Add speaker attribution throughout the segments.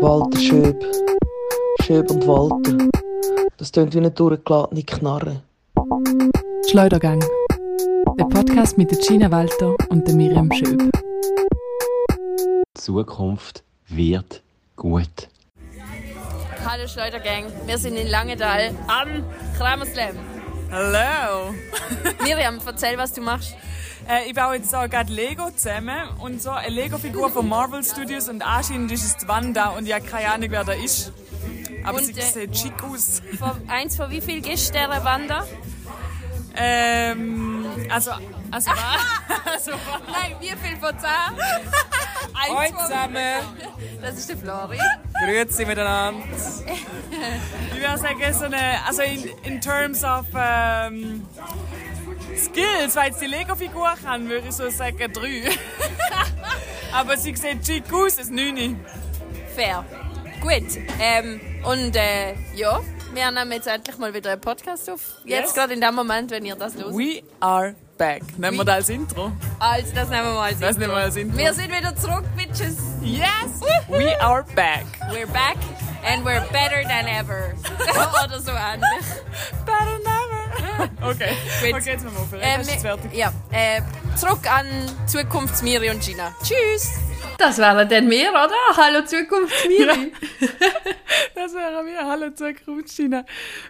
Speaker 1: Walter Schöb. Schöb und Walter. Das tönt wie eine durchgeladene Knarre.
Speaker 2: Schleudergang. Der Podcast mit der Gina Walter und der Miriam Schöb.
Speaker 3: Die Zukunft wird gut.
Speaker 4: Hallo Schleudergang, wir sind in Langenthal am Kramerslam.
Speaker 5: Hallo!
Speaker 4: Miriam, erzähl, was du machst.
Speaker 5: Äh, ich baue jetzt so gerade Lego zusammen und so eine Lego-Figur von Marvel Studios und anscheinend ist es die Wanda und ich habe keine Ahnung, wer da ist. Aber
Speaker 4: Und,
Speaker 5: sie
Speaker 4: äh,
Speaker 5: sieht schick aus.
Speaker 4: Von, eins von wie viel dieser Wanda?
Speaker 5: Ähm, also, also, also
Speaker 4: Nein, wie viel von zehn? Eins von...
Speaker 5: zusammen!
Speaker 4: Das ist der Flori.
Speaker 5: Grüezi miteinander! Ich würde sagen, so eine, also in, in terms of ähm, Skills, weil jetzt die Lego-Figur kann, würde ich so sagen drei. Aber sie sieht schick aus, ein Neune.
Speaker 4: Fair. Gut. Ähm, und äh, ja, wir nehmen jetzt endlich mal wieder einen Podcast auf. Jetzt
Speaker 5: Yes.
Speaker 4: gerade in dem Moment, wenn ihr das los.
Speaker 5: We are back. Nehmen wir das als Intro?
Speaker 4: Also, das nehmen wir mal als
Speaker 5: Das
Speaker 4: Intro.
Speaker 5: nehmen wir als Intro.
Speaker 4: Wir sind wieder zurück, Bitches.
Speaker 5: Yes! We are back.
Speaker 4: We're back and we're better than ever. Oder so ähnlich.
Speaker 5: Better never. Okay,
Speaker 4: Gut.
Speaker 5: okay jetzt machen wir aufhören.
Speaker 4: Äh,
Speaker 5: jetzt
Speaker 4: wir-
Speaker 5: fertig.
Speaker 4: Ja, äh, zurück an Zukunftsmiri und Gina. Tschüss!
Speaker 6: Das wären dann wir, oder? Hallo Zukunftsmiri.
Speaker 5: Das wäre mir. Hallo Zukunft, China.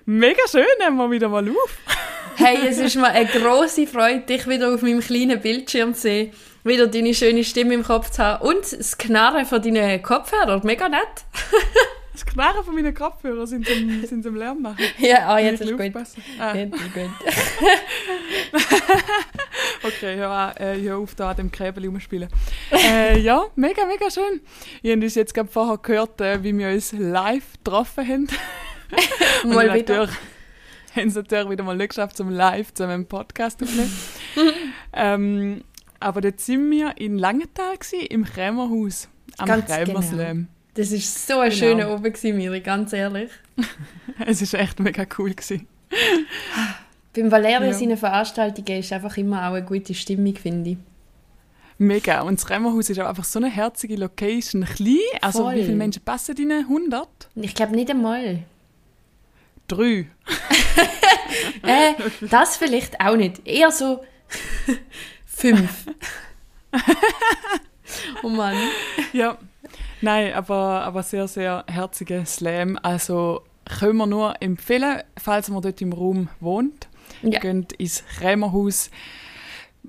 Speaker 5: Mega schön, nehmen wir wieder mal auf.
Speaker 6: Hey, es ist mir eine grosse Freude, dich wieder auf meinem kleinen Bildschirm zu sehen, wieder deine schöne Stimme im Kopf zu haben und das Knarren von deinen Kopfhörern. Mega nett.
Speaker 5: Das Knarren von meinen Kopfhörern sind zum, sind zum Lärm machen.
Speaker 6: Ja, ah, jetzt
Speaker 5: Muss
Speaker 6: ist gut.
Speaker 5: Ah,
Speaker 6: Jetzt ist gut.
Speaker 5: okay, hör, an, äh, hör auf, da an dem Käbel rumspielen. äh, ja, mega, mega schön. Ich habe uns jetzt gerade vorher gehört, äh, wie wir uns live getroffen haben. Und
Speaker 6: Mal wieder.
Speaker 5: haben es natürlich wieder mal nicht geschafft, zum live zusammen einen Podcast aufzunehmen. ähm, aber dort sind wir in Langenthal gewesen, im Krämerhaus. Am Krämerslam.
Speaker 6: Das war so ein
Speaker 5: Genau.
Speaker 6: schöner Oben, gewesen, Miri, ganz ehrlich.
Speaker 5: Es ist echt mega cool gewesen.
Speaker 6: Beim Valerio
Speaker 5: Ja.
Speaker 6: seine Veranstaltungen ist einfach immer auch eine gute Stimmung, finde ich.
Speaker 5: Mega. Und das Krämerhaus ist auch einfach so eine herzige Location. Klein, also
Speaker 6: Voll.
Speaker 5: wie viele Menschen passen rein? 100?
Speaker 6: Ich glaube nicht einmal.
Speaker 5: Drei.
Speaker 6: Äh, das vielleicht auch nicht. Eher so fünf. oh Mann.
Speaker 5: Ja. Nein, aber, aber sehr, sehr herziger Slam. Also können wir nur empfehlen, falls man dort im Raum wohnt.
Speaker 6: Ja.
Speaker 5: Geht ins Krämerhaus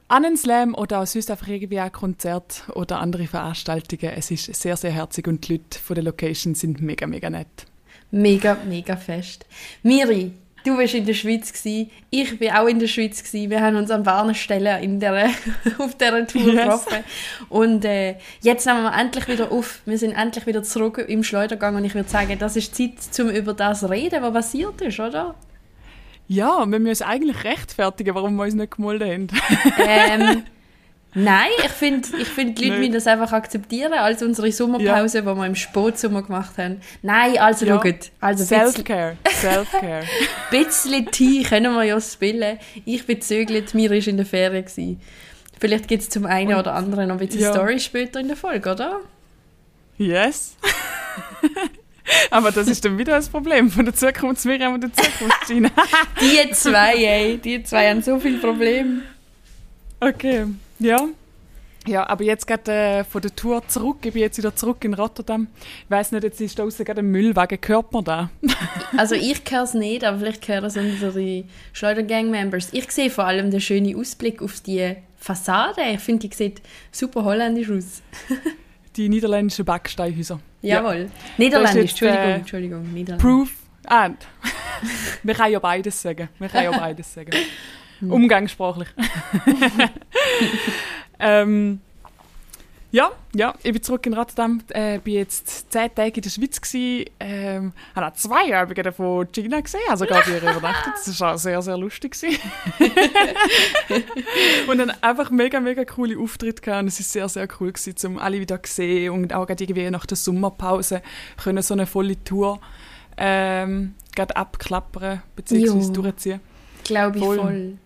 Speaker 5: an einen Slam oder auch sonst einfach irgendwie ein Konzert oder andere Veranstaltungen. Es ist sehr, sehr herzig und die Leute von der Location sind mega, mega nett.
Speaker 6: Mega, mega fest. Miri, du warst in der Schweiz gsi, ich bin auch in der Schweiz gsi. Wir haben uns an warmen Stellen in der, auf dieser Tour
Speaker 5: Yes.
Speaker 6: getroffen. Und äh, jetzt nehmen wir endlich wieder auf. Wir sind endlich wieder zurück im Schleudergang und ich würde sagen, das ist Zeit, zum über das reden, was passiert ist, oder?
Speaker 5: Ja, wir müssen eigentlich rechtfertigen, warum wir uns nicht gemolden haben.
Speaker 6: ähm, nein, ich finde, ich find, die Leute
Speaker 5: Nein.
Speaker 6: müssen das einfach akzeptieren als unsere Sommerpause, die wir im Sportsommer gemacht haben. Nein, also
Speaker 5: Ja.
Speaker 6: schaut. Also ein bisschen,
Speaker 5: Self-Care. Self-Care.
Speaker 6: bisschen Tee können wir ja spillen. Ich bin zögert, mir war in der Ferien. Gewesen. Vielleicht gibt es zum einen oder anderen noch ein bisschen
Speaker 5: Ja.
Speaker 6: Story später in der Folge, oder?
Speaker 5: Yes. Aber das ist dann wieder das Problem von der Zukunft Miriam und der Zukunft Gina.
Speaker 6: Die zwei, ey, die zwei haben so viele Probleme.
Speaker 5: Okay, ja. Ja, aber jetzt gerade äh, von der Tour zurück. Ich bin jetzt wieder zurück in Rotterdam. Ich weiss nicht, jetzt ist da draussen gerade ein Müllwagen. Hört man da?
Speaker 6: Also ich höre es nicht, aber vielleicht hören es unsere Schleudergang-Members. Ich sehe vor allem den schönen Ausblick auf die Fassade. Ich finde, die sieht super holländisch aus.
Speaker 5: Die niederländischen Backsteinhäuser.
Speaker 6: Jawohl. Niederländisch,
Speaker 5: jetzt, äh,
Speaker 6: Entschuldigung, Entschuldigung, Niederländisch.
Speaker 5: Proof and. Man kann ja beides sagen. Man kann ja beides sagen. Umgangssprachlich. ähm, ja, ja, ich bin zurück in Rotterdam, äh, bin jetzt zehn Tage in der Schweiz gsi, ähm, habe auch zwei Abende davon China gesehen, also gerade hier übernachtet, das war auch sehr, sehr lustig und dann einfach mega, mega coole Auftritte gehabt und es ist sehr, sehr cool gsi, um alle wieder zu sehen und auch gerade irgendwie nach der Sommerpause können so eine volle Tour ähm, gerade abklappern bzw.
Speaker 6: Jo.
Speaker 5: durchziehen.
Speaker 6: Glaube ich voll.
Speaker 5: Voll.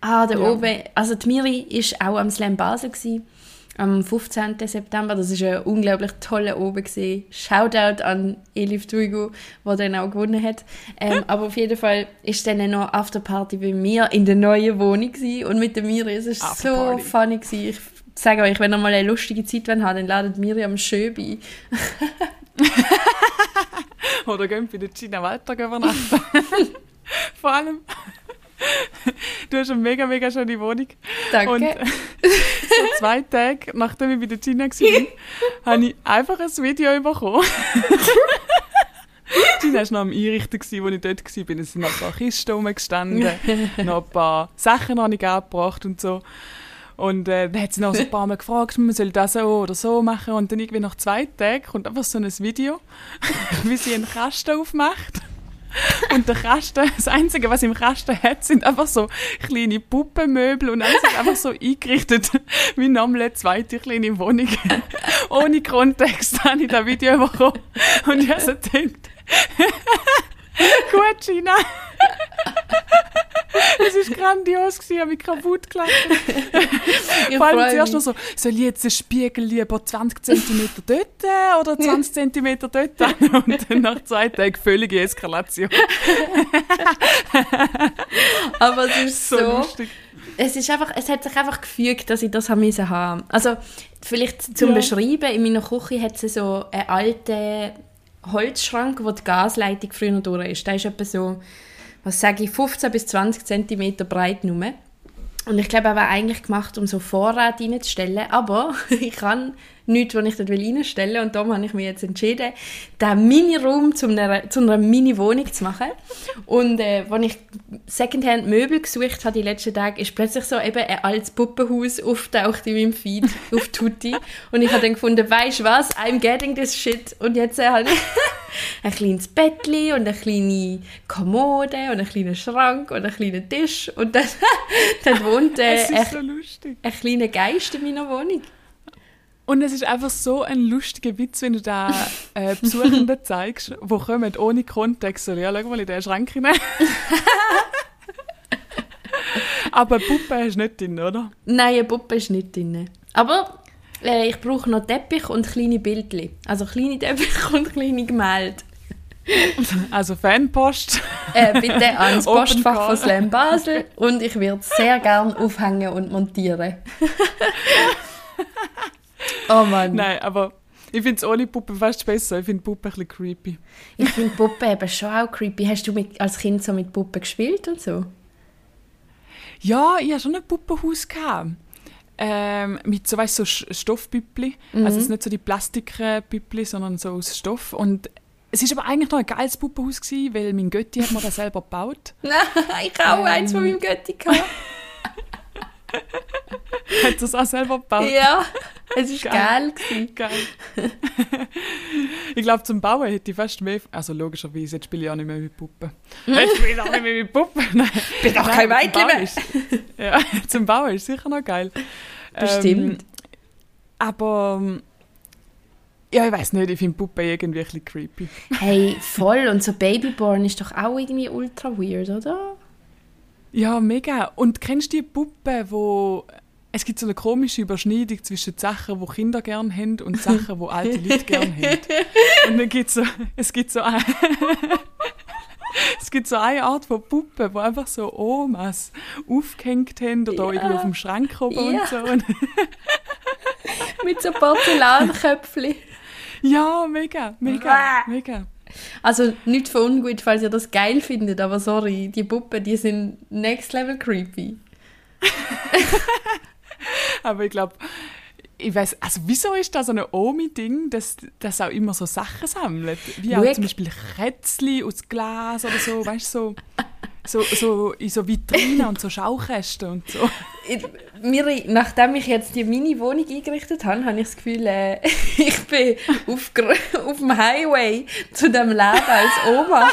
Speaker 6: Ah, da
Speaker 5: Ja.
Speaker 6: oben, also die Miri war auch am Slam Basel. Gewesen. am 15. September. Das ist ein unglaublich toller Oben gewesen. Shoutout an Elif Duigo, der dann auch gewonnen hat. Ähm, aber auf jeden Fall ist dann noch Afterparty bei mir in der neuen Wohnung gewesen. und mit der Miri. Es ist so funny gewesen. Ich sage euch, wenn ihr mal eine lustige Zeit wollt haben, dann ladet Miriam schön bei.
Speaker 5: Oder gehen bei der Gina Walter übernachten. Vor allem, du hast eine mega, mega schöne Wohnung.
Speaker 6: Danke.
Speaker 5: Und so zwei Tage, nachdem ich bei der Gina war, habe ich einfach ein Video bekommen. Gina war noch am Einrichten, als ich dort war. Es sind noch ein paar Kisten rumgestanden, noch ein paar Sachen habe ich abgebracht und so. Und äh, dann hat sie noch so ein paar Mal gefragt, man soll das so oder so machen. Und dann irgendwie nach zwei Tagen kommt einfach so ein Video, wie sie einen Kasten aufmacht. Und der Kasten, das Einzige, was im Kasten hat, sind einfach so kleine Puppenmöbel und alles ist einfach so eingerichtet wie nochmal eine zweite kleine Wohnung. Ohne Kontext habe ich das Video bekommen. Und ich habe so gedacht, gut, Gina. Es war grandios, gewesen, ich habe mich kaputt gelacht.
Speaker 6: Ich
Speaker 5: Vor allem zuerst noch so, soll ich jetzt den Spiegel lieber 20 cm dort oder 20 cm dort? Und dann nach zwei Tagen völlige Eskalation.
Speaker 6: Aber es ist
Speaker 5: So,
Speaker 6: so,
Speaker 5: lustig.
Speaker 6: es ist einfach, es hat sich einfach gefügt, dass ich das haben müssen haben. Also vielleicht zum
Speaker 5: Ja.
Speaker 6: Beschreiben, in meiner Küche hat es so einen alten Holzschrank, wo die Gasleitung früher durch ist. Der ist etwa so, was sage ich, 15 bis 20 cm breit nur. Und ich glaube, er war eigentlich gemacht, um so Vorrat reinzustellen. Aber ich kann nichts, was ich dort reinstellen will. Und darum habe ich mich jetzt entschieden, diesen Mini-Raum zu einer, zu einer Mini-Wohnung zu machen. Und äh, als ich Secondhand-Möbel gesucht habe die letzten Tage, ist plötzlich so eben ein altes Puppenhaus auftaucht in meinem Feed auf Tutti. Und ich habe dann gefunden, weißt du was, I'm getting this shit. Und jetzt äh, habe ich ein kleines Bettli und eine kleine Kommode und einen kleinen Schrank und einen kleinen Tisch. Und dann, dann wohnt äh, ein,
Speaker 5: so lustig.
Speaker 6: ein kleiner Geist in meiner Wohnung.
Speaker 5: Und es ist einfach so ein lustiger Witz, wenn du da äh, Besuchenden zeigst, die kommen ohne Kontext. So, ja, schau mal in den Schrank hinein. Aber Puppe hast du nicht drin, oder?
Speaker 6: Nein, eine Puppe ist nicht drin. Aber äh, ich brauche noch Teppich und kleine Bildchen. Also kleine Teppich und kleine Gemälde.
Speaker 5: Also Fanpost.
Speaker 6: Äh, bitte ans
Speaker 5: Open
Speaker 6: Postfach
Speaker 5: Call.
Speaker 6: von Slam Basel und ich würde es sehr gern aufhängen und montieren. oh Mann.
Speaker 5: Nein, aber ich finde es ohne Puppe fast besser. Ich finde Puppe ein bisschen creepy.
Speaker 6: Ich finde Puppen eben schon auch creepy. Hast du mit, als Kind so mit Puppen gespielt und so?
Speaker 5: Ja, ich hatte schon ein Puppenhaus. Gehabt. Ähm, mit so, weißt, so Sch- Stoffpüppli.
Speaker 6: Mhm.
Speaker 5: Also es ist nicht so die Plastikpüppli, sondern so aus Stoff. Und es war aber eigentlich noch ein geiles Puppenhaus, gewesen, weil mein Götti hat mir das selber gebaut.
Speaker 6: Nein, ich habe auch
Speaker 5: Ähm.
Speaker 6: eins von meinem Götti gehabt.
Speaker 5: hat das auch selber gebaut.
Speaker 6: Ja, es war
Speaker 5: Geil.
Speaker 6: geil.
Speaker 5: Geil. ich glaube, zum Bauen hätte ich fast mehr... Also logischerweise, jetzt spiele ich auch nicht mehr mit Puppen. Jetzt spiele ich auch nicht mehr mit Puppen. Nein.
Speaker 6: Bin doch kein
Speaker 5: Bauen
Speaker 6: mehr.
Speaker 5: ist- Ja, zum Bauen ist sicher noch geil.
Speaker 6: Bestimmt.
Speaker 5: Ähm, aber... Ja, ich weiß nicht, ich finde Puppen irgendwie ein bisschen creepy.
Speaker 6: Hey, voll. Und so Babyborn ist doch auch irgendwie ultra weird, oder?
Speaker 5: Ja, mega. Und kennst du die Puppen, wo... Es gibt so eine komische Überschneidung zwischen Sachen, die Kinder gerne haben und Sachen, die alte Leute gerne haben. Und dann gibt so, es gibt so eine, es gibt so eine Art von Puppen, die einfach so Omas aufgehängt haben oder
Speaker 6: Ja.
Speaker 5: irgendwie auf dem Schrank oben
Speaker 6: Ja.
Speaker 5: und so.
Speaker 6: Mit so Porzellanköpfchen.
Speaker 5: ja, mega, mega, mega.
Speaker 6: Also nicht für ungut, falls ihr das geil findet, aber sorry, die Puppen, die sind next level creepy.
Speaker 5: Aber ich glaube, ich weiß, also wieso ist das so ein Omi-Ding, dass das auch immer so Sachen sammelt? Wie auch zum Beispiel Kätzchen aus Glas oder so, weißt du, so, so, so in so Vitrinen und so Schaukästen und so.
Speaker 6: Miri, nachdem ich jetzt die Mini-Wohnung eingerichtet habe, habe ich das Gefühl, äh, ich bin auf, auf dem Highway zu dem Leben als Oma.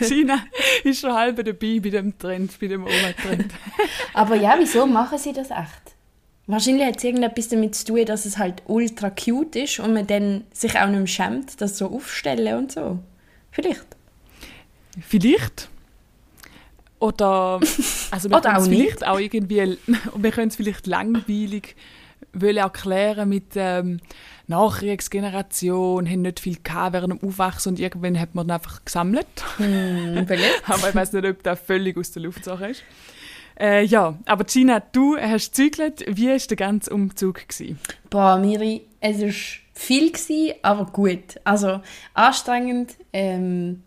Speaker 5: China ist schon halb dabei bei dem Trend, bei dem Oma-Trend.
Speaker 6: Aber ja, wieso machen sie das echt? Wahrscheinlich hat es irgendetwas damit zu tun, dass es halt ultra cute ist und man dann sich auch nicht mehr schämt, das so aufstellen und so. Vielleicht.
Speaker 5: Vielleicht. Oder, also wir
Speaker 6: Oder auch
Speaker 5: vielleicht auch irgendwie, wir können es vielleicht langweilig wollen erklären mit ähm, Nachkriegsgeneration, haben nicht viel gehabt während dem Aufwachsen und irgendwann hat man dann einfach gesammelt.
Speaker 6: Vielleicht.
Speaker 5: aber ich weiß nicht, ob das völlig aus der Luft Sache ist. Äh, ja, aber Gina, du hast gezügelt. Wie war der ganze Umzug? Gewesen?
Speaker 6: Boah, Miri, es war viel, gewesen, aber gut. Also anstrengend ähm,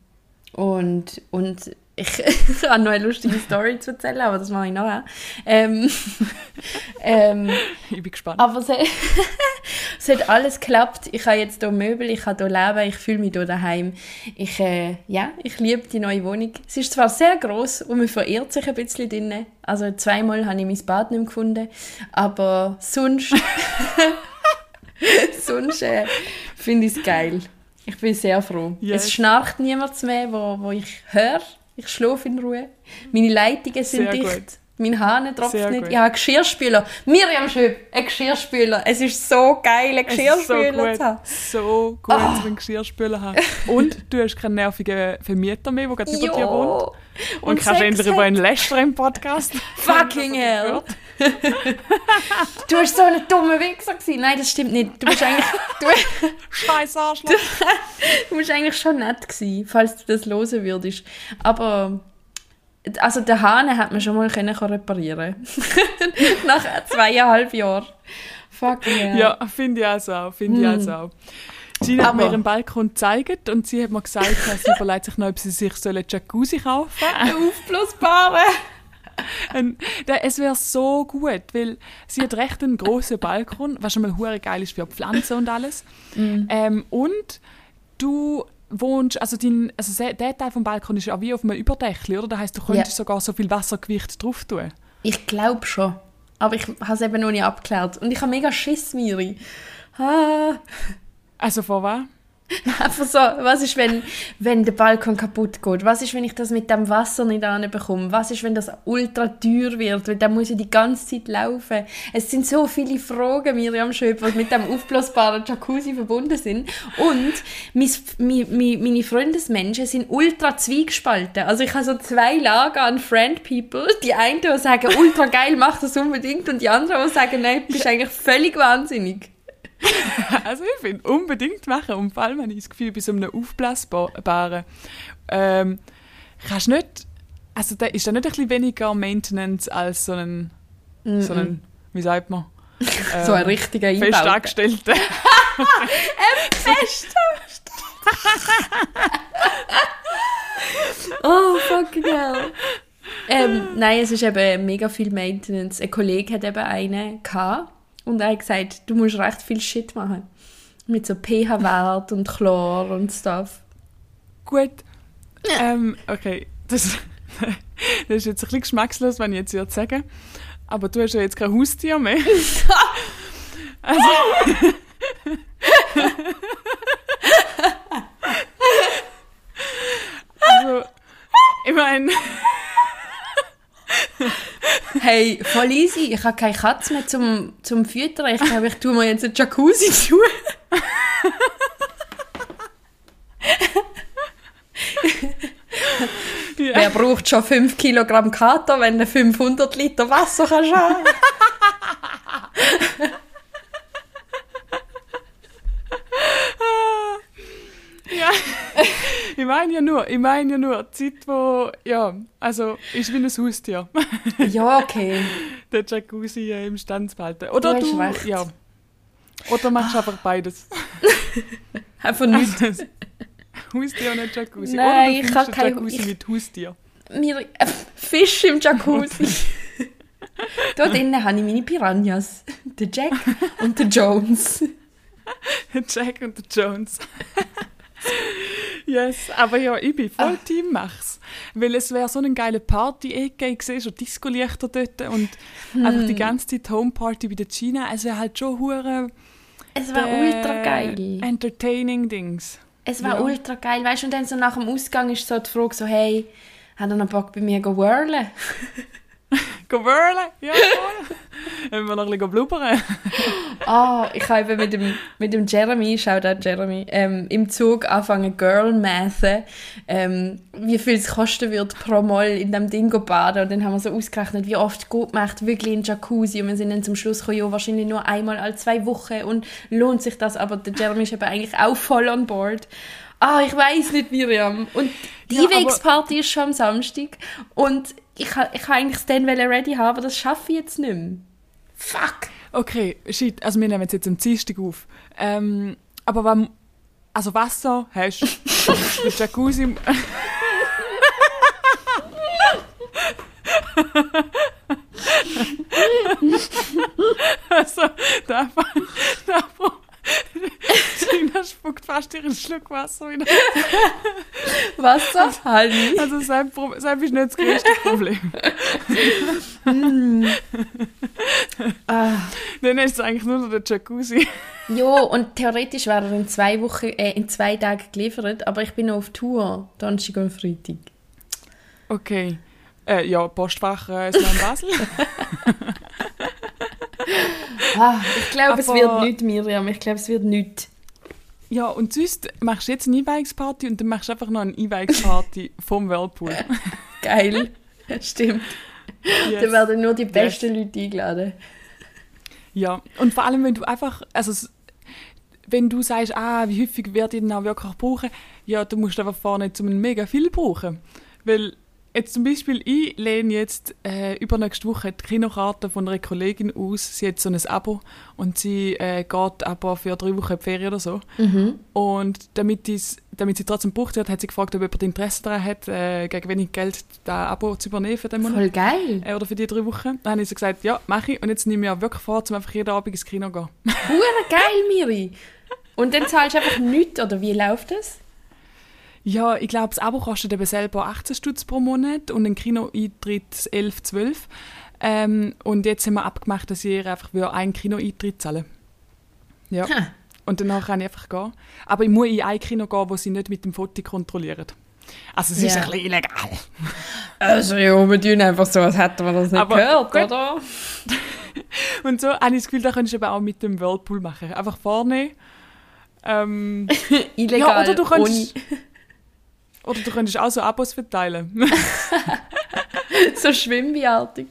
Speaker 6: und, und ich, habe noch eine lustige Story zu erzählen, aber das mache ich nachher. Ähm, ähm,
Speaker 5: Ich bin gespannt.
Speaker 6: aber es, hat- es hat alles geklappt. Ich habe jetzt hier Möbel, ich habe hier Leben, ich fühle mich hier daheim. Ich, äh, ja, ich liebe die neue Wohnung. Sie ist zwar sehr groß und man verirrt sich ein bisschen drinnen. Also zweimal habe ich mein Bad nicht gefunden, aber sonst, sonst äh, finde ich es geil. Ich bin sehr froh.
Speaker 5: Yes.
Speaker 6: Es schnarcht niemand mehr, wo, wo ich höre. Ich schlafe in Ruhe. Meine Leitungen sind
Speaker 5: Sehr
Speaker 6: dicht.
Speaker 5: gut.
Speaker 6: Mein Hahn tropft
Speaker 5: Sehr
Speaker 6: nicht.
Speaker 5: gut.
Speaker 6: Ich habe einen Geschirrspüler. Miriam Schöp, ein Geschirrspüler. Es ist so geil, einen
Speaker 5: so
Speaker 6: Geschirrspüler
Speaker 5: gut,
Speaker 6: zu haben.
Speaker 5: so gut,
Speaker 6: Ah.
Speaker 5: zum Geschirrspüler haben. Und du hast keinen nervigen Vermieter mehr, der gerade über dir wohnt. Und,
Speaker 6: Und
Speaker 5: kannst endlich über einen lästern im Podcast.
Speaker 6: Fucking hell. Du warst so ein dummer Wichser gewesen. Nein, das stimmt nicht. Du bist eigentlich, du,
Speaker 5: Scheiß Arschloch.
Speaker 6: du bist eigentlich schon nett gewesen, falls du das hören würdest. Aber, also den Hahn hat man schon mal können reparieren Nach zweieinhalb Jahren. Fucking hell.
Speaker 5: Ja, finde ich auch. Finde ich auch. Gina hat mir
Speaker 6: Hm.
Speaker 5: Ihren Balkon gezeigt und sie hat mir gesagt, sie überlegt sich noch, ob sie sich so einen Jacuzzi kaufen soll.
Speaker 6: Aufblasbare.
Speaker 5: Es wäre so gut, weil sie hat recht einen grossen Balkon, was schon mal hure geil ist für Pflanzen und alles.
Speaker 6: Mhm.
Speaker 5: Ähm, und du wohnst, also, dein, also der Teil vom Balkon ist ja wie auf einem Überdächli, oder? Das heisst, du könntest sogar so viel Wassergewicht drauf tun.
Speaker 6: Ich glaube schon. Aber ich habe es eben noch nicht abgeklärt. Und ich habe mega Schiss, Miri. Ah.
Speaker 5: Also von was?
Speaker 6: Einfach so, was ist, wenn, wenn der Balkon kaputt geht? Was ist, wenn ich das mit dem Wasser nicht anbekomme? Was ist, wenn das ultra teuer wird? Weil dann muss ich die ganze Zeit laufen. Es sind so viele Fragen, Miriam Schöpfer, die mit dem aufblasbaren Jacuzzi verbunden sind. Und mein, mi- meine Freundesmenschen sind ultra zwiegespalten. Also ich habe so zwei Lager an Friend People. Die einen, die sagen, ultra geil, mach das unbedingt. Und die anderen, die sagen, nein, du bist eigentlich völlig wahnsinnig.
Speaker 5: Also ich finde, unbedingt machen. Und vor allem habe ich das Gefühl, bei so einem aufblasbaren ähm, kannst du nicht, also da ist da nicht ein bisschen weniger Maintenance als so ein, so ein wie sagt man?
Speaker 6: So ein
Speaker 5: Ähm,
Speaker 6: richtiger
Speaker 5: Fest
Speaker 6: Einbau.
Speaker 5: angestellter.
Speaker 6: Oh, fucking hell. ähm, nein, es ist eben mega viel Maintenance. Ein Kollege hat eben einen gehabt und er hat gesagt, du musst recht viel Shit machen. Mit so pH-Wert und Chlor und Stuff.
Speaker 5: Gut. Ähm, okay, das, das ist jetzt ein bisschen geschmackslos, wenn ich jetzt würde sagen. Aber du hast ja jetzt kein Haustier mehr. also, also, ich meine,
Speaker 6: Hey, voll easy. Ich habe keine Katze mehr zum, zum Füttern. Ich glaube, ich tue mir jetzt einen Jacuzzi zu.
Speaker 5: ja,
Speaker 6: Wer braucht schon 5 Kilogramm Kater, wenn du 500 Liter Wasser kannst haben?
Speaker 5: ja. ich meine ja nur, ich meine ja nur, die Zeit, wo, ja, also, ist wie ein Haustier.
Speaker 6: Ja, okay.
Speaker 5: der Jacuzzi äh, im Stand zu behalten. Oder
Speaker 6: Du
Speaker 5: du, ja. Oder machst einfach beides.
Speaker 6: Einfach nicht.
Speaker 5: Also, Haustier und nicht Jacuzzi.
Speaker 6: Nein,
Speaker 5: Oder
Speaker 6: ich
Speaker 5: du
Speaker 6: kann
Speaker 5: findest
Speaker 6: kein-
Speaker 5: Jacuzzi
Speaker 6: ich-
Speaker 5: mit Haustier.
Speaker 6: Mir, äh, Fisch im Jacuzzi. da drinnen habe ich meine Piranhas. Der Jack und der Jones.
Speaker 5: Jack und der Jones. Yes, aber ja, ich bin
Speaker 6: Ah.
Speaker 5: voll Team Mach's. Weil es wäre so eine geile Party-Ecke, ich sehe schon Disco-Lichter dort und einfach
Speaker 6: Hm.
Speaker 5: die ganze Zeit Homeparty bei der China. Es wäre halt schon hure
Speaker 6: Es war
Speaker 5: äh,
Speaker 6: ultra geil.
Speaker 5: entertaining Dings.
Speaker 6: Es war
Speaker 5: ja.
Speaker 6: ultra geil. Weißt du, und dann so nach dem Ausgang ist so die Frage so, hey, hat er noch Bock bei mir zu whirlen?
Speaker 5: Go whirlen, ja, voll. Wenn wir noch ein bisschen blubbern.
Speaker 6: Ah, ich habe eben mit dem, mit dem Jeremy, Shoutout Jeremy, ähm, im Zug angefangen Girl Mathen, ähm, wie viel es kosten wird pro Mal in dem Ding baden. Und dann haben wir so ausgerechnet, wie oft gut macht wirklich in Jacuzzi. Und wir sind dann zum Schluss gekommen, ja, wahrscheinlich nur einmal alle zwei Wochen. Und lohnt sich das? Aber der Jeremy ist eben eigentlich auch voll on board. Ah, ich weiß nicht, Miriam. Und die
Speaker 5: Ja,
Speaker 6: Einwegsparty ist schon am Samstag. Und ich, ich eigentlich das dann ready haben, aber das schaffe ich jetzt nicht mehr. Fuck!
Speaker 5: Okay, shit, also wir nehmen es jetzt am Dienstag auf. Ähm, aber wenn, also Wasser hast du, der Jacuzzi... also, da da Tina spuckt fast ihren Schluck Wasser wieder.
Speaker 6: Wasser? Halli.
Speaker 5: Also sein, Pro sein ist nicht das größte Problem.
Speaker 6: Ah.
Speaker 5: Dann ist es eigentlich nur noch der Jacuzzi.
Speaker 6: Jo, und theoretisch wäre er in zwei Wochen, äh, in zwei Tagen geliefert, aber ich bin noch auf Tour, Donnerstag und Freitag.
Speaker 5: Okay. Äh, ja, Postfach äh, Slam Basel.
Speaker 6: Ah, ich glaube, es wird nicht, Miriam. Ich glaube, es wird nicht.
Speaker 5: Ja, und sonst machst du jetzt eine Einweihungsparty und dann machst du einfach noch eine Einweihungsparty vom Whirlpool.
Speaker 6: Geil. Stimmt. Da
Speaker 5: Yes.
Speaker 6: werden nur die besten Leute eingeladen.
Speaker 5: Ja, und vor allem, wenn du einfach, also wenn du sagst, ah, wie häufig werde ich denn auch wirklich brauchen, ja, du musst einfach vorne zum mega viel brauchen. Weil jetzt zum Beispiel, ich lehne jetzt äh, übernächste Woche die Kinokarte von einer Kollegin aus. Sie hat so ein Abo und sie äh, geht aber für drei Wochen in die Ferien oder so. Und damit, dies, damit sie trotzdem gebucht wird, hat sie gefragt, ob jemand Interesse daran hat, äh, gegen wenig Geld das Abo zu übernehmen für den Monat.
Speaker 6: Voll geil.
Speaker 5: Äh, oder für die drei Wochen. Dann habe ich so gesagt, ja, mache ich. Und jetzt nehme ich auch wirklich vor, um einfach jeden Abend ins Kino zu gehen.
Speaker 6: Hure geil, Miri. Und dann zahlst du einfach nichts, oder wie läuft das?
Speaker 5: Ja, ich glaube, das Abo kostet eben selber 18 Stutz pro Monat und ein Kinoeintritt 11, 12. Ähm, und jetzt haben wir abgemacht, dass ich ihr einfach will einen Kinoeintritt zahlen Ja.
Speaker 6: Ha.
Speaker 5: Und danach kann ich einfach gehen. Aber ich muss in ein Kino gehen, wo sie nicht mit dem Foto kontrolliert. Also es ist
Speaker 6: Ja.
Speaker 5: ein bisschen illegal.
Speaker 6: Also ja, wir tun einfach so, als hätten wir das nicht
Speaker 5: Aber
Speaker 6: gehört,
Speaker 5: gut.
Speaker 6: oder?
Speaker 5: Und so habe ich das Gefühl, da könntest du eben auch mit dem Whirlpool machen. Einfach vorne. Ähm,
Speaker 6: Illegal,
Speaker 5: ja, oder du könntest...
Speaker 6: ohne-
Speaker 5: Oder du könntest auch so Abos verteilen.
Speaker 6: so schwimmbiartig.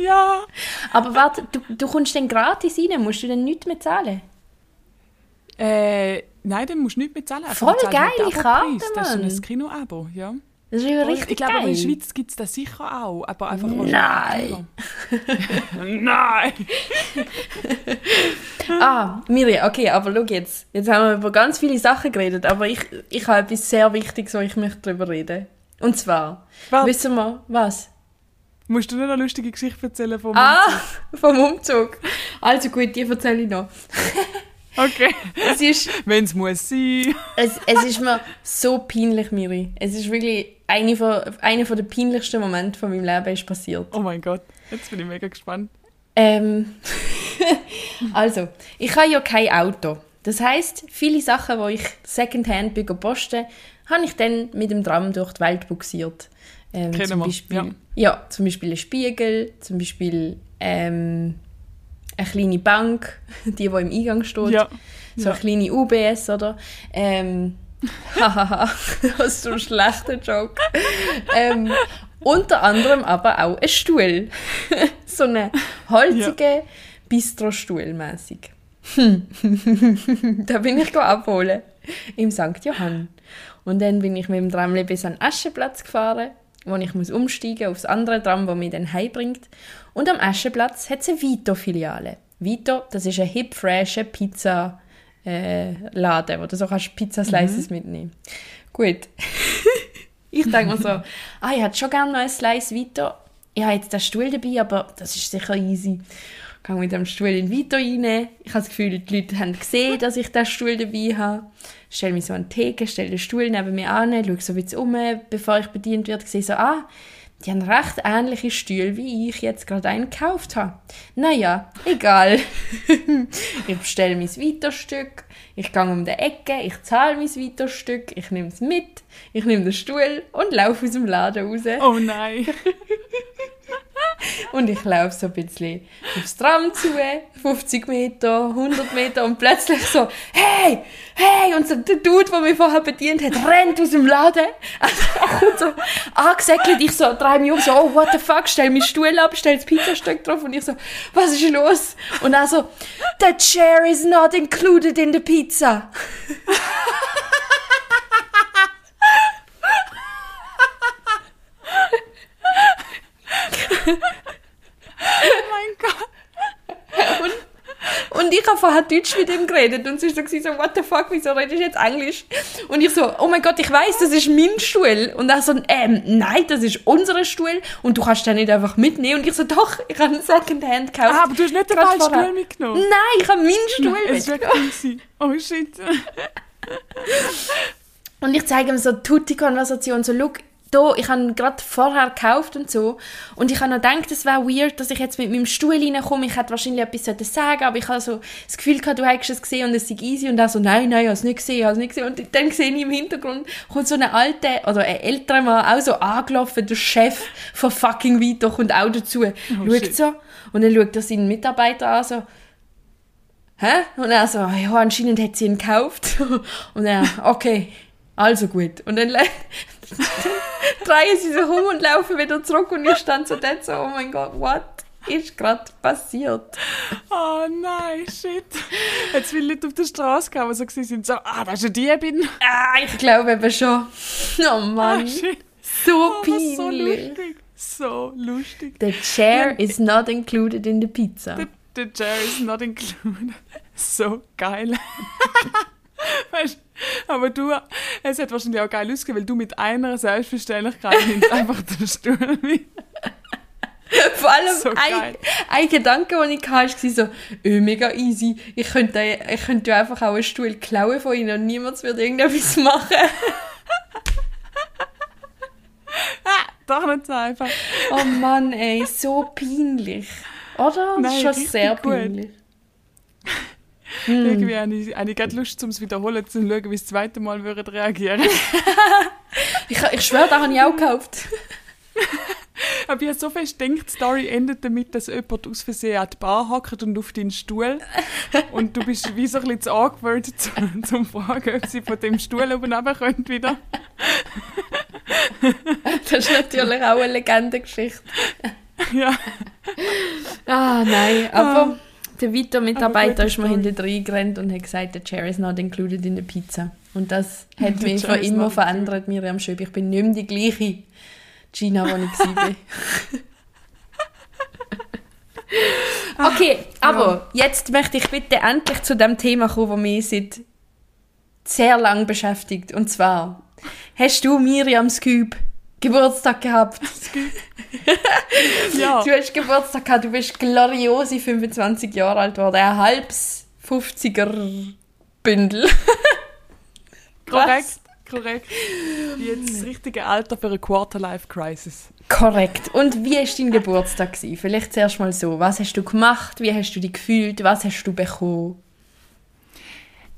Speaker 5: ja.
Speaker 6: Aber warte, du, du kommst dann gratis rein, musst du dann nichts mehr zahlen?
Speaker 5: Äh, nein, dann musst du nichts mehr zahlen. Einfach
Speaker 6: Voll geile Karte,
Speaker 5: Abo-Preis. Das ist so
Speaker 6: Mann.
Speaker 5: ein Kino-Abo, ja.
Speaker 6: Das ist ja richtig
Speaker 5: ich glaube,
Speaker 6: geil.
Speaker 5: in der Schweiz gibt es das sicher auch. Aber einfach
Speaker 6: Nein.
Speaker 5: Nein!
Speaker 6: Ah, Mirja, okay, aber schau jetzt. Jetzt haben wir über ganz viele Sachen geredet, aber ich, ich habe etwas sehr Wichtiges, wo ich möchte darüber reden. Und zwar,
Speaker 5: Was?
Speaker 6: wissen wir, was?
Speaker 5: Musst du nicht eine lustige Geschichte erzählen vom
Speaker 6: Ah, vom Umzug. Also gut, die erzähle ich noch.
Speaker 5: Okay.
Speaker 6: Es ist,
Speaker 5: Wenn es muss sein.
Speaker 6: es, es ist mir so peinlich, Miri. Es ist wirklich eine von, einer von der peinlichsten Momente von meinem Leben ist passiert.
Speaker 5: Oh mein Gott. Jetzt bin ich mega gespannt.
Speaker 6: Ähm, also, ich habe ja kein Auto. Das heißt, viele Sachen, die ich Secondhand posten, habe ich dann mit dem Tram durch die Welt buxiert. Ähm,
Speaker 5: Kennen
Speaker 6: zum
Speaker 5: wir,
Speaker 6: Beispiel,
Speaker 5: ja.
Speaker 6: ja. zum Beispiel ein Spiegel, zum Beispiel ähm, eine kleine Bank, die, die im Eingang steht.
Speaker 5: Ja.
Speaker 6: So
Speaker 5: Ja.
Speaker 6: eine kleine UBS, oder? Ähm, hahaha, das ist so ein schlechter Joke. ähm, unter anderem aber auch ein Stuhl. so eine holzige Bistro-Stuhl mäßig. da bin ich go abholen. Im St. Johann. Und dann bin ich mit dem Tram bis an den Aschenplatz gefahren, wo ich muss umsteigen aufs andere Tram, das mich dann heimbringt. Und am Aschenplatz hat es eine Vito-Filiale. Vito, das ist ein hip, fresher Pizza äh, Laden, wo du so kannst Pizza-Slices mitnehmen. Gut. ich denke mir so, ah, ich hätte schon gerne noch ein Slice Vito. Ich habe jetzt den Stuhl dabei, aber das ist sicher easy. Ich gehe mit dem Stuhl in Vito rein. Ich habe das Gefühl, die Leute haben gesehen, dass ich den Stuhl dabei habe. Stelle mich so an die Theke, stelle den Stuhl neben mir an, schaue so ein bisschen um, bevor ich bedient werde, sehe so, ah, die haben recht ähnliche Stühle, wie ich jetzt gerade einen gekauft habe. Naja, egal. ich bestelle mein Vito-Stück, ich gehe um die Ecke, ich zahle mein Vito-Stück, ich nehme es mit, ich nehme den Stuhl und laufe aus dem Laden raus.
Speaker 5: Oh nein.
Speaker 6: Und ich laufe so ein bisschen aufs Tram zu, 50 Meter, 100 Meter und plötzlich so, hey, hey, und so der Dude, der mich vorher bedient hat, rennt aus dem Laden. Kommt so angesäckelt, ich so, drei mich um, so, oh, what the fuck, stell meinen Stuhl ab, stell das Pizzastück drauf und ich so, was ist los? Und er so, the chair is not included in the pizza.
Speaker 5: mein Gott.
Speaker 6: Und ich habe vorher Deutsch mit ihm geredet und sie war so, so, what the fuck, wieso redest du jetzt Englisch? Und ich so, oh mein Gott, ich weiß, das ist mein Stuhl. Und er so, ähm, nein, das ist unser Stuhl und du kannst den nicht einfach mitnehmen. Und ich so, doch, ich habe einen Secondhand gekauft.
Speaker 5: Ah, aber du hast nicht den falschen. Stuhl mitgenommen.
Speaker 6: Nein, ich habe meinen Stuhl
Speaker 5: Es war
Speaker 6: mitgenommen.
Speaker 5: gewesen. Oh shit.
Speaker 6: Und ich zeige ihm so tutti Konversation, so, look, da, ich habe gerade vorher gekauft und so. Und ich habe noch gedacht, es wäre weird, dass ich jetzt mit meinem Stuhl reinkomme. Ich hätte wahrscheinlich etwas sollen sagen aber ich habe so das Gefühl gehabt, du hättest es gesehen und es sei easy. Und er so, nein, nein, ich habe es nicht gesehen, ich habe es nicht gesehen. Und dann sehe ich im Hintergrund, kommt so eine alte, oder ein älterer Mann, auch so angelaufen, der Chef von fucking Vito, kommt auch dazu. schaut
Speaker 5: shit.
Speaker 6: so, und dann schaut er seinen Mitarbeiter an, so, hä? Und er so, ja, anscheinend hat sie ihn gekauft. Und er, okay, also gut. Und dann drehen sie sich um und laufen wieder zurück und ich stand so dort so, oh mein Gott, what ist gerade passiert?
Speaker 5: Oh nein, shit. Jetzt will Leute auf der Straße die so gewesen sind, so, ah, das ist eine Diebin.
Speaker 6: Ah, ich glaube eben schon. Oh
Speaker 5: Ah,
Speaker 6: Mann,
Speaker 5: shit.
Speaker 6: so
Speaker 5: Oh, was so
Speaker 6: peinlich.
Speaker 5: lustig. So lustig.
Speaker 6: The chair is not included in the pizza.
Speaker 5: The, the chair is not included. So geil. weißt, aber du, es hat wahrscheinlich auch geil ausgesehen, weil du mit einer Selbstverständlichkeit nimmst einfach den Stuhl mit.
Speaker 6: Vor allem
Speaker 5: So
Speaker 6: ein, ein Gedanke, den ich hatte, war so, öh, mega easy. Ich könnte, ich könnte einfach auch einen Stuhl klauen von ihnen und niemand würde irgendetwas machen.
Speaker 5: Doch nicht so einfach.
Speaker 6: Oh Mann, ey, so peinlich. Oder? Das
Speaker 5: Nein,
Speaker 6: ist schon sehr
Speaker 5: gut.
Speaker 6: peinlich.
Speaker 5: Irgendwie habe ich, habe ich gerade Lust, um es wiederholen, zu schauen, wie das zweite Mal würden reagieren.
Speaker 6: Ich, ich schwöre, da habe ich auch gekauft.
Speaker 5: Aber ich habe so fest gedacht, die Story endet damit, dass jemand aus Versehen an die Bar hockt und auf deinen Stuhl. Und du bist wie so ein bisschen zu awkward, zu, zum fragen, ob sie von dem Stuhl oben runter können wieder.
Speaker 6: Das ist natürlich auch eine Legendengeschichte.
Speaker 5: Ja.
Speaker 6: Ah, nein, aber der Vito-Mitarbeiter ist mir
Speaker 5: gute
Speaker 6: hinten reingerannt und hat gesagt, der chair is not included in the pizza. Und das hat mich für
Speaker 5: is
Speaker 6: immer verändert, Miriam Schöb. Ich bin nicht mehr die gleiche Gina, die ich war. okay, aber jetzt möchte ich bitte endlich zu dem Thema kommen, das mich seit sehr lang beschäftigt. Und zwar, hast du Miriam Scoop Geburtstag gehabt?
Speaker 5: ja.
Speaker 6: Du hast Geburtstag gehabt, du bist gloriose 25 Jahre alt geworden. Ein halbes 50er Bündel.
Speaker 5: Korrekt, korrekt. Jetzt das richtige Alter für eine Quarter-Life-Crisis.
Speaker 6: Korrekt. Und wie war dein Geburtstag? Gewesen? Vielleicht zuerst mal so. Was hast du gemacht? Wie hast du dich gefühlt? Was hast du bekommen?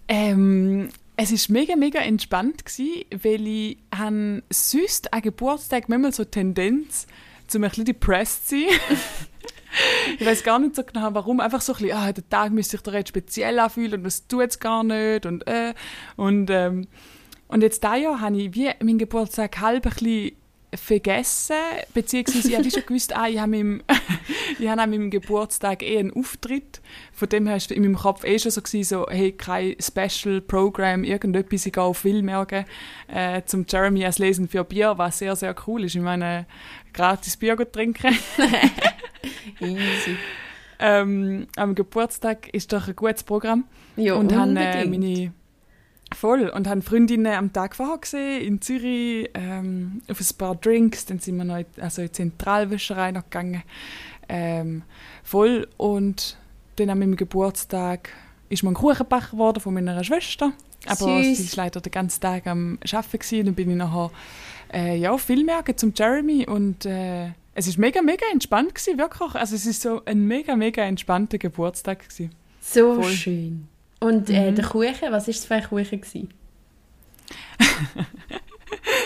Speaker 5: Ähm, es war mega, mega entspannt, gewesen, weil ich han sonst an Geburtstag manchmal so Tendenz, zum ein bisschen depressed zu sein. ich weiß gar nicht so genau, warum. Einfach so ein bisschen, ah, der Tag müsste sich doch jetzt speziell anfühlen und das tut es gar nicht und äh. Und, ähm, und jetzt dieses Jahr habe ich wie meinen Geburtstag halb ein bisschen vergessen, beziehungsweise ich habe schon gewusst, ah, ich habe meinem, ich habe an meinem Geburtstag eh einen Auftritt. Von dem her war in meinem Kopf eh schon so, gewesen, so hey, kein Special Program, irgendetwas, ich gehe auf Wilmergen äh, zum Jeremy als Lesen für Bier, was sehr, sehr cool ist. Ich meine, gratis Bier gut trinken.
Speaker 6: Easy.
Speaker 5: ähm, am Geburtstag ist doch ein gutes Programm.
Speaker 6: Ja,
Speaker 5: und äh,
Speaker 6: unbedingt.
Speaker 5: meine voll und haben Freundinnen am Tag vorher gesehen in Zürich ähm, auf ein paar Drinks dann sind wir noch in, also in die Zentralwäscherei noch gegangen ähm, voll und dann an meinem Geburtstag ist mir ein Kuchen gebacken worden von meiner Schwester aber
Speaker 6: Süß.
Speaker 5: sie war leider den ganzen Tag am Arbeiten dann bin ich nachher äh, ja auf Filmwerke zum Jeremy und äh, es ist mega mega entspannt gewesen, wirklich also es ist so ein mega mega entspannter Geburtstag gewesen.
Speaker 6: So
Speaker 5: voll.
Speaker 6: schön. Und äh,
Speaker 5: Mhm.
Speaker 6: der Kuchen, was war es für ein Kuchen? Gewesen?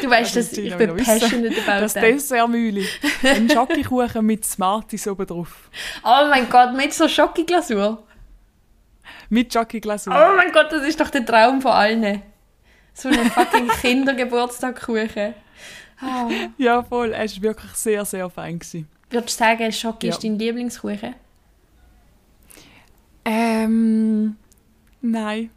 Speaker 6: Du weißt,
Speaker 5: das
Speaker 6: dass ich bin passionate about
Speaker 5: Das
Speaker 6: that.
Speaker 5: Dessertmühle. Ein Schokokuchen mit Smarties oben drauf.
Speaker 6: Oh mein Gott, mit so Schokoglasur.
Speaker 5: Mit Schokoglasur.
Speaker 6: Oh mein Gott, das ist doch der Traum von allen. So ein fucking Kindergeburtstagkuchen. Ah.
Speaker 5: Ja, voll. Es war wirklich sehr, sehr fein. Gewesen.
Speaker 6: Würdest du sagen, Schoki
Speaker 5: Ja.
Speaker 6: ist dein Lieblingskuchen?
Speaker 5: Ähm. Nein.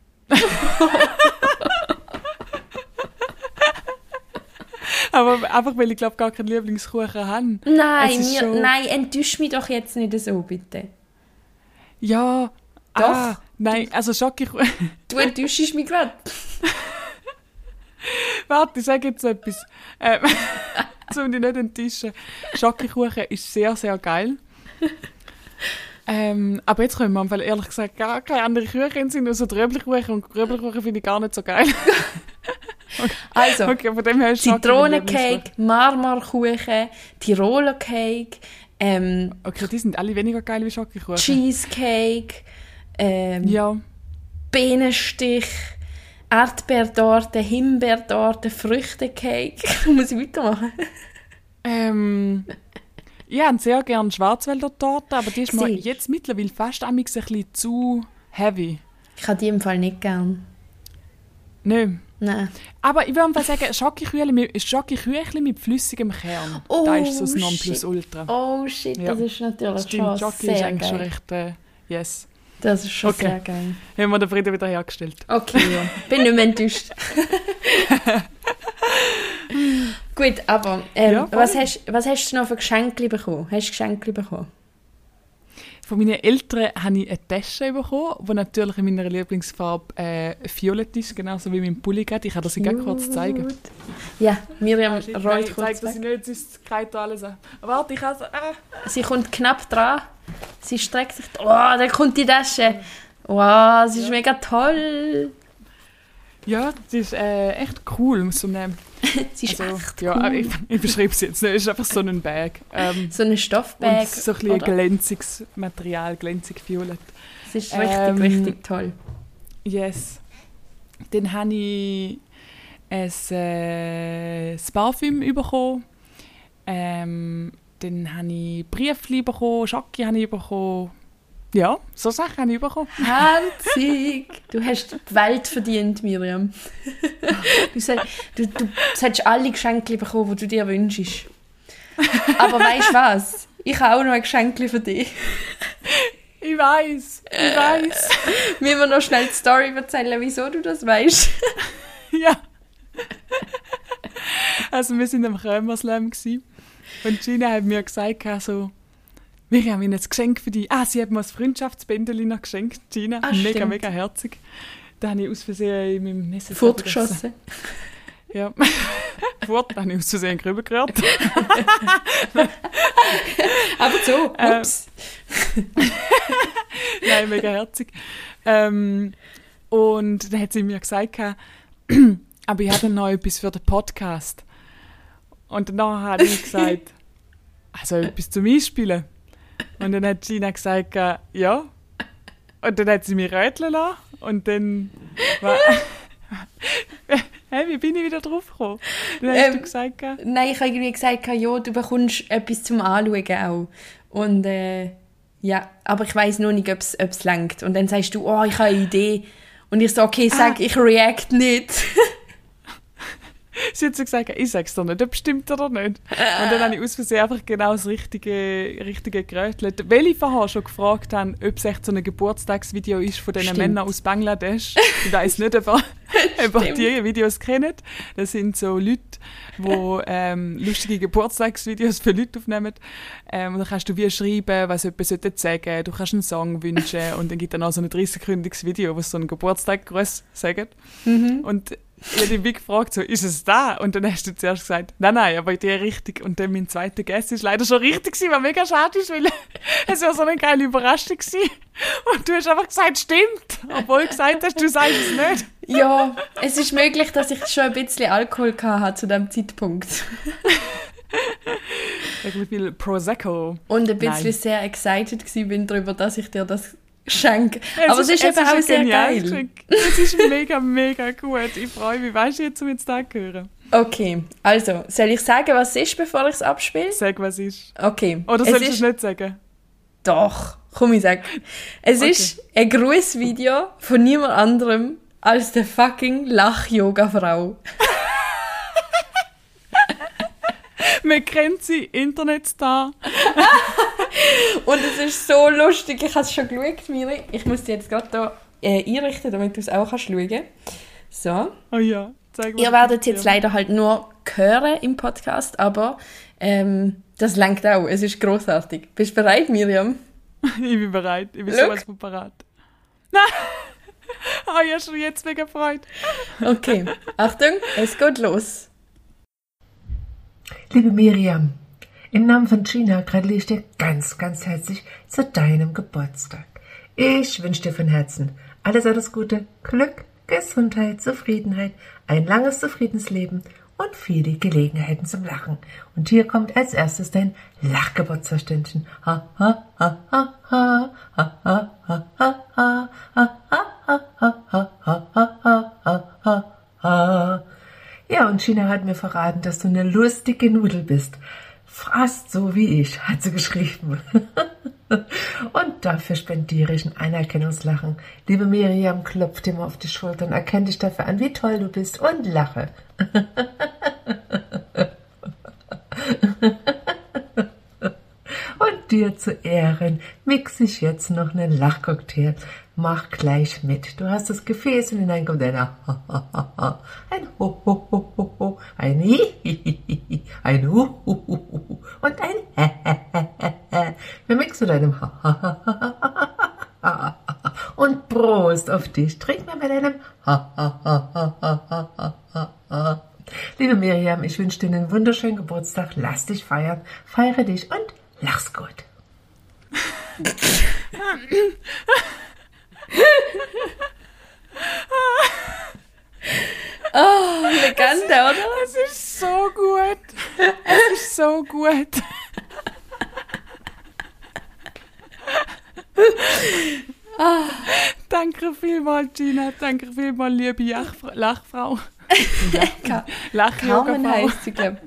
Speaker 5: Aber einfach, weil ich glaube, gar keinen Lieblingskuchen habe.
Speaker 6: Nein, mir,
Speaker 5: schon-
Speaker 6: nein, enttäusch mich doch jetzt nicht so, bitte.
Speaker 5: Ja.
Speaker 6: Doch.
Speaker 5: Ah, nein, also Schokokuchen.
Speaker 6: Du enttäuschst mich gerade.
Speaker 5: Warte, ich sage jetzt etwas. Ähm, um dich nicht enttäuschen. Schokokuchen ist sehr, sehr geil. Ähm, aber jetzt kommen wir am Fall ehrlich gesagt gar keine anderen Kuchen sind, außer Tröbelkuchen. Und Tröbelkuchen finde ich gar nicht so geil.
Speaker 6: Also,
Speaker 5: Okay, von dem her.
Speaker 6: Zitronencake, Marmorkuchen, Tiroler Cake, ähm,
Speaker 5: Okay, die sind alle weniger geil wie Schokokuchen.
Speaker 6: Cheesecake, ähm,
Speaker 5: Ja.
Speaker 6: Bienenstich, Erdbeertorte, Himbeertorte, Früchtecake. Muss ich weitermachen?
Speaker 5: Ähm, ich habe sehr gerne Schwarzwälder Torte, aber die ist mir
Speaker 6: Siehst.
Speaker 5: jetzt mittlerweile fast ein bisschen zu heavy.
Speaker 6: Ich habe die im Fall nicht gern.
Speaker 5: Nö.
Speaker 6: Nein.
Speaker 5: Aber ich würde sagen, Schokoküchli mit, Schokoküchli mit flüssigem Kern.
Speaker 6: Oh,
Speaker 5: da ist so das. Nonplusultra.
Speaker 6: Oh shit,
Speaker 5: Ja.
Speaker 6: das ist natürlich
Speaker 5: Stimmt,
Speaker 6: schon
Speaker 5: ist
Speaker 6: sehr
Speaker 5: eigentlich schon
Speaker 6: geil.
Speaker 5: recht... Äh, yes.
Speaker 6: Das ist schon
Speaker 5: Okay.
Speaker 6: sehr geil.
Speaker 5: Haben wir den Frieden wieder hergestellt.
Speaker 6: Okay, ja. Bin nicht mehr enttäuscht. Gut, aber ähm,
Speaker 5: Ja,
Speaker 6: was, hast, was hast du noch für Geschenke bekommen? Hast du Geschenke bekommen?
Speaker 5: Von meinen Eltern habe ich eine Tasche bekommen, die natürlich in meiner Lieblingsfarbe äh, violett ist, genauso wie mein Pulli gerade. Ich kann das gerne kurz zeigen.
Speaker 6: Ja, Miriam
Speaker 5: shit, Nein,
Speaker 6: rollt
Speaker 5: ich zeige das nicht, sonst kreit alles an. Warte, ich es... Ah.
Speaker 6: Sie kommt knapp dran. Sie streckt sich. Oh, da kommt die Tasche. Wow, sie ist mega toll.
Speaker 5: Ja, das ist äh, echt cool. So eine,
Speaker 6: Sie ist
Speaker 5: also,
Speaker 6: echt
Speaker 5: ja,
Speaker 6: cool.
Speaker 5: ich, ich beschreibe es jetzt nicht, es ist einfach so ein Bag. Ähm,
Speaker 6: So ein Stoffbag.
Speaker 5: und so ein bisschen
Speaker 6: oder?
Speaker 5: glänziges Material, glänzig violett.
Speaker 6: Es ist richtig,
Speaker 5: Ähm,
Speaker 6: richtig toll.
Speaker 5: Yes. Dann habe ich ein, äh, Parfüm bekommen. Ähm, dann habe ich Briefli bekommen, Schocki habe ich bekommen. Ja, so Sachen habe ich bekommen.
Speaker 6: Herzig! Du hast die Welt verdient, Miriam. Du, du, du solltest alle Geschenke bekommen, die du dir wünschst. Aber weißt du was? Ich habe auch noch ein Geschenk für dich.
Speaker 5: Ich weiß, ich weiß.
Speaker 6: Müssen wir noch schnell die Story erzählen, wieso du das weißt?
Speaker 5: ja. Also wir sind am Krömerslam und Gina hat mir gesagt, so, wir haben Ihnen ein Geschenk für dich. Ah, sie hat mir ein Freundschaftsbändeli noch geschenkt, Gina.
Speaker 6: Ah,
Speaker 5: mega,
Speaker 6: stimmt.
Speaker 5: mega herzig. Da habe ich aus Versehen in meinem Messer
Speaker 6: Fortgeschossen.
Speaker 5: Ja. Fort, da habe ich aus Versehen drüber gehört.
Speaker 6: Aber so,
Speaker 5: Äh,
Speaker 6: ups.
Speaker 5: Nein, mega herzig. Ähm, und dann hat sie mir gesagt, aber ich habe noch etwas für den Podcast. Und danach habe ich gesagt, also etwas zum Einspielen. Und dann hat Gina gesagt, äh, ja. Und dann hat sie mich rätseln lassen. Und dann war... hey, wie bin ich wieder drauf gekommen? Dann hast
Speaker 6: Ähm,
Speaker 5: du gesagt, äh,
Speaker 6: Nein, ich habe irgendwie gesagt, ja, du bekommst etwas zum Anschauen auch. Und äh, ja, aber ich weiß noch nicht, ob es langt. Und dann sagst du, oh, ich habe eine Idee. Und ich so, okay, sag, ich react nicht.
Speaker 5: Sie hat so gesagt, ich sag's dir nicht, ob stimmt oder nicht. Und dann habe ich aus Versehen einfach genau das richtige, richtige gerötelt. Weil ich vorher schon gefragt habe, ob es echt so ein Geburtstagsvideo ist von diesen
Speaker 6: Stimmt.
Speaker 5: Männern aus Bangladesch. Ich weiss nicht, ob ihr, die Videos kennt. Das sind so Leute, die ähm, lustige Geburtstagsvideos für Leute aufnehmen. Ähm, und dann kannst du wie schreiben, was jemand sollte sagen Du kannst einen Song wünschen und dann gibt es dann auch so ein 30-sekündiges Video, wo so einen Geburtstag groß sagen. Und ich habe wie gefragt, so, ist es da? Und dann hast du zuerst gesagt, nein, nein, aber die richtig. Und dann mein zweiter Guess ist leider schon richtig gewesen, was mega schade ist, weil es war so eine geile Überraschung gewesen. Und du hast einfach gesagt, stimmt. Obwohl du gesagt hast, du sagst es nicht.
Speaker 6: ja, es ist möglich, dass ich schon ein bisschen Alkohol hatte zu dem Zeitpunkt.
Speaker 5: Irgendwie viel Prosecco.
Speaker 6: Und ein bisschen
Speaker 5: Nein.
Speaker 6: sehr excited gewesen bin darüber, dass ich dir das schenke.
Speaker 5: Es
Speaker 6: Aber es ist, eben auch sehr geil.
Speaker 5: Geschenk. Es ist mega, mega gut. Ich freue mich. Weißt du, jetzt, um jetzt da zu hören?
Speaker 6: Okay, also, soll ich sagen, was es ist, bevor ich es abspiele?
Speaker 5: Sag, was ist.
Speaker 6: Okay.
Speaker 5: Oder
Speaker 6: es
Speaker 5: sollst du
Speaker 6: ist,
Speaker 5: es nicht sagen?
Speaker 6: Doch, komm, ich sag. Es
Speaker 5: Okay.
Speaker 6: ist ein Grußvideo von niemand anderem als der fucking Lach-Yoga-Frau.
Speaker 5: Man kennt sie, Internetstar.
Speaker 6: Es ist so lustig, ich habe es schon geschaut, Miri. Ich muss die jetzt gerade hier äh, einrichten, damit du es auch kannst schauen So.
Speaker 5: Oh ja, zeig mal.
Speaker 6: Ihr werdet jetzt leider halt nur hören im Podcast, aber ähm, das lenkt auch. Es ist großartig. Bist du bereit, Miriam?
Speaker 5: Ich bin bereit. Ich bin
Speaker 6: Schau.
Speaker 5: sowas von bereit. Nein! Oh, ich habe schon jetzt mega gefreut.
Speaker 6: Okay, Achtung, es geht los.
Speaker 7: Liebe Miriam, im Namen von Gina gratuliere ich dir ganz, ganz herzlich zu deinem Geburtstag. Ich wünsche dir von Herzen alles, alles Gute, Glück, Gesundheit, Zufriedenheit, ein langes, zufriedenes Leben und viele Gelegenheiten zum Lachen. Und hier kommt als erstes dein Lachgeburtstagstündchen. Ha, ha, ha, ha, ha, ha, ha, ha, ha, ha, ha, ha, ha, ha, ha, ha, ha, ha. Ja, und China hat mir verraten, dass du eine lustige Nudel bist. Fast so wie ich, hat sie geschrieben. Und dafür spendiere ich ein Anerkennungslachen. Liebe Miriam, klopf dir mal auf die Schultern, erkenn dich dafür an, wie toll du bist und lache. dir zu Ehren mixe ich jetzt noch einen Lachcocktail. Mach gleich mit. Du hast das Gefäß und hinein kommt ein ein Ho, Ho, Ho, Ho, Ho, ein Hi, Hi, Hi, Hi, ein Hu, Hu, Hu, Hu und ein Hä, Wir mixen deinem Ha, und Prost auf dich. Trink mal bei deinem Ha. Liebe Miriam, ich wünsche dir einen wunderschönen Geburtstag. Lass dich feiern. Feiere dich und lach's gut.
Speaker 6: Oh, Legende, oder?
Speaker 5: Es ist so gut. Es ist so gut. Danke vielmals, Gina. Danke vielmals, liebe Lachfra- Lachfrau. Lachyoga-Frau.
Speaker 6: Carmen heisst sie, glaube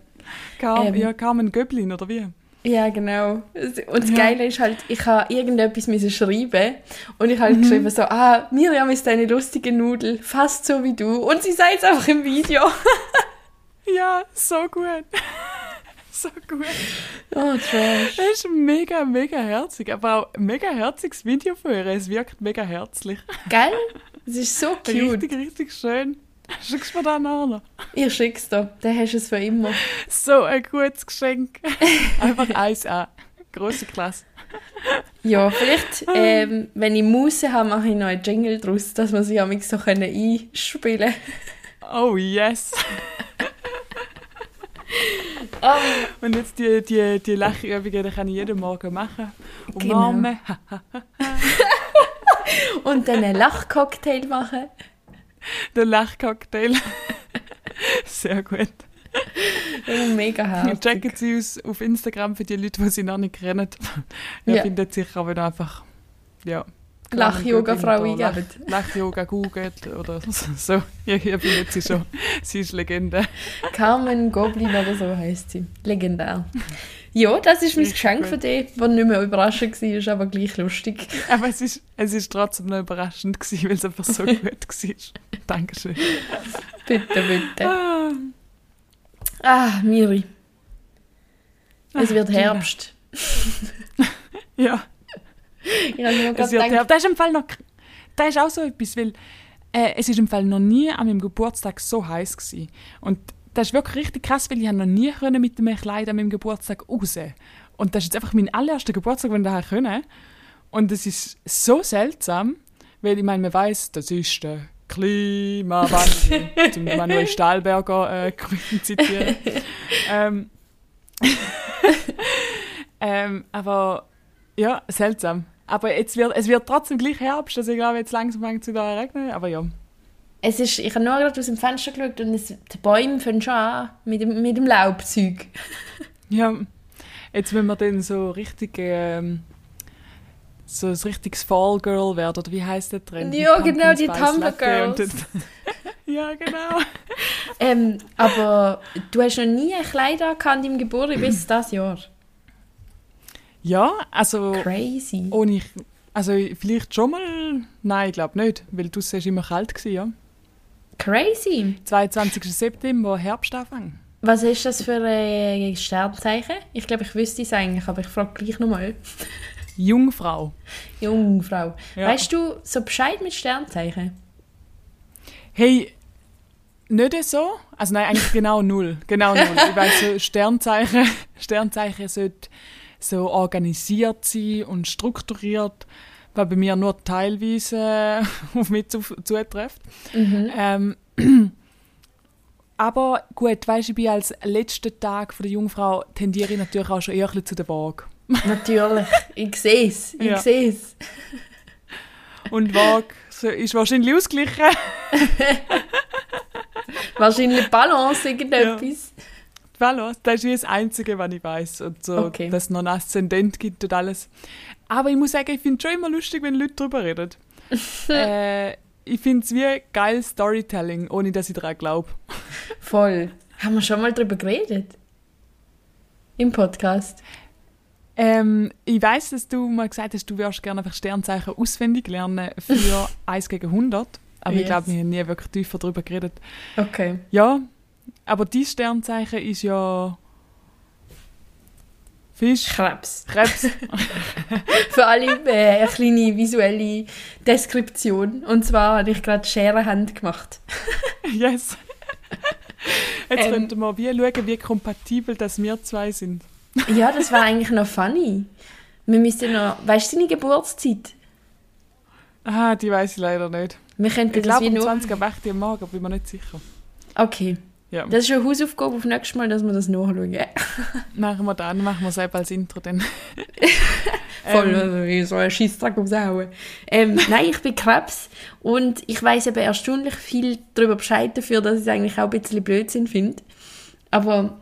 Speaker 5: Carmen,
Speaker 6: Ähm.
Speaker 5: ja, Carmen Göblin, oder wie?
Speaker 6: Ja, genau. Und das
Speaker 5: Ja.
Speaker 6: Geile ist halt, ich habe irgendetwas müssen schreiben und ich habe halt geschrieben so, ah, Miriam ist eine lustige Nudel, fast so wie du. Und sie sei jetzt einfach im Video.
Speaker 5: Ja, so gut. so gut.
Speaker 6: Oh, Trash.
Speaker 5: Es ist mega, mega herzig. Aber auch ein mega herziges Video für ihr. Es wirkt mega herzlich.
Speaker 6: Gell? Es ist so cute.
Speaker 5: Richtig, richtig schön. Schickst du mir nachher noch?
Speaker 6: Ich schick's dir, dann hast du es für immer.
Speaker 5: So ein gutes Geschenk. Einfach 1A. Grosse Klasse.
Speaker 6: Ja, vielleicht, ähm, wenn ich Muße habe, mache ich noch einen Jingle draus, dass man sie amig so können einspielen
Speaker 5: Oh yes.
Speaker 6: Oh,
Speaker 5: Und jetzt die, die, die Lachübungen, die kann ich jeden Morgen machen.
Speaker 6: Genau.
Speaker 5: Umarmen.
Speaker 6: Und dann einen Lachcocktail machen.
Speaker 5: Den Lachcocktail. Sehr gut.
Speaker 6: Mega herzig.
Speaker 5: Checken Sie uns auf Instagram für die Leute, die sie noch nicht kennen. Ihr
Speaker 6: Ja.
Speaker 5: findet sicher, wenn einfach ja,
Speaker 6: Lach-Yoga-Frau
Speaker 5: Lach-
Speaker 6: eingeben.
Speaker 5: Lach-Yoga googelt oder so. Ihr, ihr findet sie schon. Sie ist Legende.
Speaker 6: Carmen Goblin oder so heisst sie. Legendär. Ja, das ist mein
Speaker 5: Richtig
Speaker 6: Geschenk
Speaker 5: gut.
Speaker 6: für dich, das nicht mehr überraschend war, aber gleich lustig.
Speaker 5: Aber es ist, es ist trotzdem noch überraschend gewesen, weil es einfach so gut war. Dankeschön.
Speaker 6: Bitte, bitte.
Speaker 5: Ah,
Speaker 6: Ah, Miri. Es
Speaker 5: Ah,
Speaker 6: wird. Herbst.
Speaker 5: ja,
Speaker 6: Ich habe nur
Speaker 5: es wird
Speaker 6: gedacht.
Speaker 5: Das ist im Fall noch. Das ist auch so etwas, weil äh, es ist im Fall noch nie an meinem Geburtstag so heiß gewesen. Und das ist wirklich richtig krass, weil ich noch nie können mit einem Kleid an meinem Geburtstag raus. Und das ist jetzt einfach mein allererster Geburtstag, den ich daher können. Und es ist so seltsam, weil ich meine, man weiß, das ist der Klimawandel, zum Manuel Stahlberger äh, zitieren. ähm, ähm, aber ja, seltsam. Aber jetzt wird, es wird trotzdem gleich Herbst, also ich glaube, jetzt langsam fängt es wieder an zu regnen, aber ja.
Speaker 6: Es ist, ich habe nur gerade aus dem Fenster geschaut und es, die Bäume fangen schon an mit dem, mit dem Laubzeug.
Speaker 5: Ja, jetzt wenn wir dann so richtig ähm, so ein richtiges Fall Girl werden, oder wie heißt der Trend?
Speaker 6: Ja,
Speaker 5: Pumpkin
Speaker 6: genau, die Tumblr Girls.
Speaker 5: Ja, genau.
Speaker 6: Ähm, aber du hast noch nie ein Kleid angehabt im Geburt bis das Jahr.
Speaker 5: Ja, also
Speaker 6: Crazy.
Speaker 5: ohne ich, also vielleicht schon mal, nein, ich glaube nicht, weil du war immer kalt gewesen, ja.
Speaker 6: Crazy.
Speaker 5: 22. September, Herbstanfang.
Speaker 6: Was ist das für ein Sternzeichen? Ich glaube, ich wüsste es eigentlich, aber ich frage gleich nochmal.
Speaker 5: Jungfrau.
Speaker 6: Jungfrau.
Speaker 5: Ja.
Speaker 6: Weißt du so Bescheid mit Sternzeichen?
Speaker 5: Hey, nicht so? Also nein, eigentlich genau null. Genau null. Ich weiss, so Sternzeichen, Sternzeichen sollten so organisiert sein und strukturiert, was bei mir nur teilweise auf mich zu, zutrifft. Ähm, aber gut, weißt, ich bin als letzten Tag von der Jungfrau tendiere ich natürlich auch schon eher zu der Waage.
Speaker 6: Natürlich. ich sehe es. Ich
Speaker 5: Ja.
Speaker 6: sehe es.
Speaker 5: Und Waage ist wahrscheinlich ausgeglichen.
Speaker 6: Wahrscheinlich Balance, irgendetwas.
Speaker 5: Voilà, das ist das Einzige, was ich weiß. Und so,
Speaker 6: Okay.
Speaker 5: dass es noch einen Aszendent gibt und alles. Aber ich muss sagen, ich finde es schon immer lustig, wenn Leute darüber reden. äh, ich finde es wie geil Storytelling, ohne dass ich daran glaube.
Speaker 6: Voll. Haben wir schon mal darüber geredet? Im Podcast.
Speaker 5: Ähm, ich weiß, dass du mal gesagt hast, du würdest gerne einfach Sternzeichen auswendig lernen für 1 gegen 100. Aber ich
Speaker 6: Yes.
Speaker 5: glaube, wir haben nie wirklich tiefer darüber geredet.
Speaker 6: Okay.
Speaker 5: Ja, aber dein Sternzeichen ist ja Fisch,
Speaker 6: Krebs.
Speaker 5: Krebs.
Speaker 6: Für alle äh, eine kleine visuelle Deskription. Und zwar habe ich gerade Scherenhand gemacht.
Speaker 5: Yes. Jetzt
Speaker 6: Ähm.
Speaker 5: könnten wir wie schauen, wie kompatibel das wir zwei sind.
Speaker 6: Ja, das war eigentlich noch funny. Wir müssten noch... Weißt du deine Geburtszeit?
Speaker 5: Ah, die weiß ich leider nicht.
Speaker 6: Wir könnten
Speaker 5: Ich glaube um
Speaker 6: nur...
Speaker 5: 20 Uhr wacht ich am Morgen, bin mir nicht sicher.
Speaker 6: Okay.
Speaker 5: Ja,
Speaker 6: Das ist eine Hausaufgabe auf nächstes Mal, dass wir das nachschauen.
Speaker 5: machen wir dann, machen wir es eben als Intro dann.
Speaker 6: Voll
Speaker 5: Ähm,
Speaker 6: wie so ein Scheissdreck raushauen. Ähm, nein, ich bin Krebs und ich weiß eben erstaunlich viel darüber Bescheid dafür, dass ich es eigentlich auch ein bisschen Blödsinn finde. Aber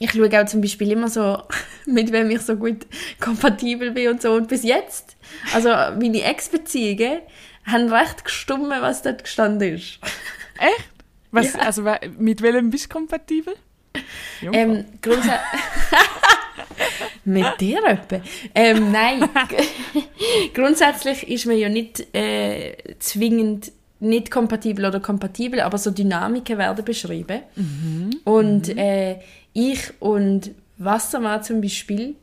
Speaker 6: ich schaue auch zum Beispiel immer so, mit wem ich so gut kompatibel bin und so. Und bis jetzt, also meine Ex-Beziehungen, haben recht gestummen, was dort gestanden ist.
Speaker 5: Echt? Was,
Speaker 6: Ja.
Speaker 5: also, mit welchem bist du kompatibel?
Speaker 6: Ähm, Mit dir etwa? Ähm, nein. Grundsätzlich ist man ja nicht äh, zwingend nicht kompatibel oder kompatibel, aber so Dynamiken werden beschrieben. Und Äh, ich und Wassermann zum Beispiel,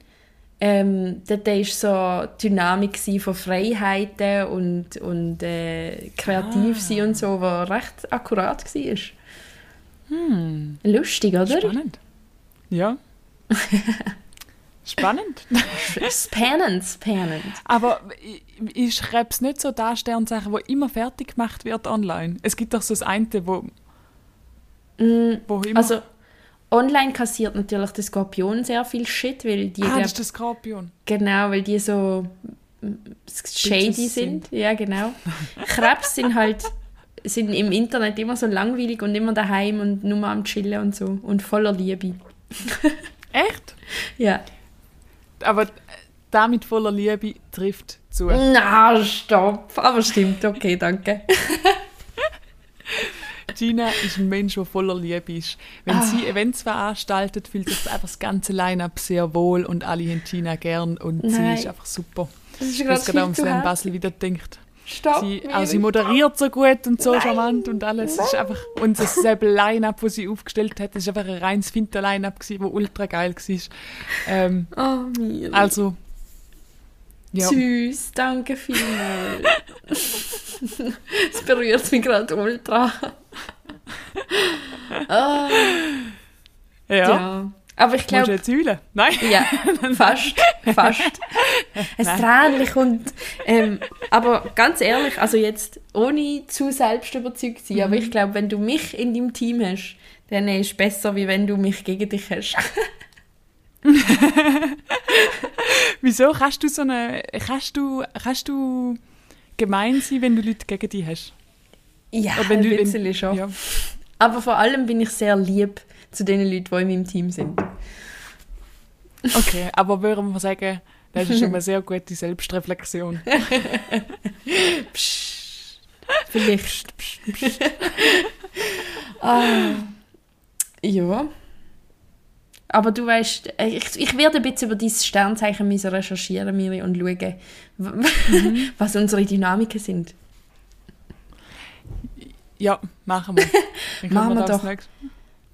Speaker 6: ähm, dort war so die Dynamik von Freiheiten und, und äh, kreativ sein und so, was recht akkurat war. Lustig, oder?
Speaker 5: Spannend. Ja. Spannend.
Speaker 6: Spannend, spannend.
Speaker 5: Aber i- ist Krebs nicht so das Sternzeichen, wo immer fertig gemacht wird online? Es gibt doch so das eine, wo,
Speaker 6: Mm,
Speaker 5: wo immer...
Speaker 6: Also, online kassiert natürlich der Skorpion sehr viel Shit, weil die,
Speaker 5: ah,
Speaker 6: glaub-
Speaker 5: das ist der Skorpion.
Speaker 6: genau, weil die so shady
Speaker 5: Bitches
Speaker 6: sind. Ja, genau. Krebs sind halt sind im Internet immer so langweilig und immer daheim und nur am Chillen und so und voller Liebe.
Speaker 5: Echt?
Speaker 6: Ja.
Speaker 5: Aber damit voller Liebe trifft zu.
Speaker 6: Na, stopp. Aber stimmt, okay, danke.
Speaker 5: Gina ist ein Mensch, der voller Liebe ist. Wenn
Speaker 6: Ah.
Speaker 5: sie Events veranstaltet, fühlt sich einfach das ganze Line-Up sehr wohl und alle haben Gina gern und
Speaker 6: Nein.
Speaker 5: sie ist einfach super.
Speaker 6: Das ist
Speaker 5: Ich
Speaker 6: gerade
Speaker 5: gerade am Slam. Basel wieder denkt.
Speaker 6: Stopp.
Speaker 5: Sie, auch sie moderiert so gut und so
Speaker 6: Nein.
Speaker 5: charmant und alles. Es ist einfach, und das selbe Line-Up, das sie aufgestellt hat, ist einfach ein reines Finter-Line-Up, das ultra geil war. Ähm.
Speaker 6: Oh, Miri.
Speaker 5: also, ja.
Speaker 6: Süß, danke vielmals. Es berührt mich gerade ultra. Ah,
Speaker 5: ja.
Speaker 6: ja. Aber ich
Speaker 5: Musst du
Speaker 6: glaube,
Speaker 5: jetzt heulen? Nein?
Speaker 6: ja, fast, fast. Ein Tränchen kommt. Ähm, aber ganz ehrlich, also jetzt ohne zu selbstüberzeugt zu sein, aber ich glaube, wenn du mich in deinem Team hast, dann ist es besser, wie wenn du mich gegen dich hast.
Speaker 5: Wieso kannst du so eine, kannst du, kannst du gemein sein, wenn du Leute gegen dich hast?
Speaker 6: Ja,
Speaker 5: Oder wenn
Speaker 6: ein
Speaker 5: du- wenn-
Speaker 6: bisschen schon.
Speaker 5: Ja.
Speaker 6: Aber vor allem bin ich sehr lieb zu den Leuten, die in meinem Team sind.
Speaker 5: Okay, aber würden wir sagen, das ist schon mal sehr gute Selbstreflexion.
Speaker 6: Vielleicht. ah, ja. Aber du weißt, ich, ich werde ein bisschen über dieses Sternzeichen recherchieren Miri, und schauen, w- was unsere Dynamiken sind.
Speaker 5: Ja, machen wir. Dann
Speaker 6: Machen wir
Speaker 5: das
Speaker 6: doch.
Speaker 5: nächste-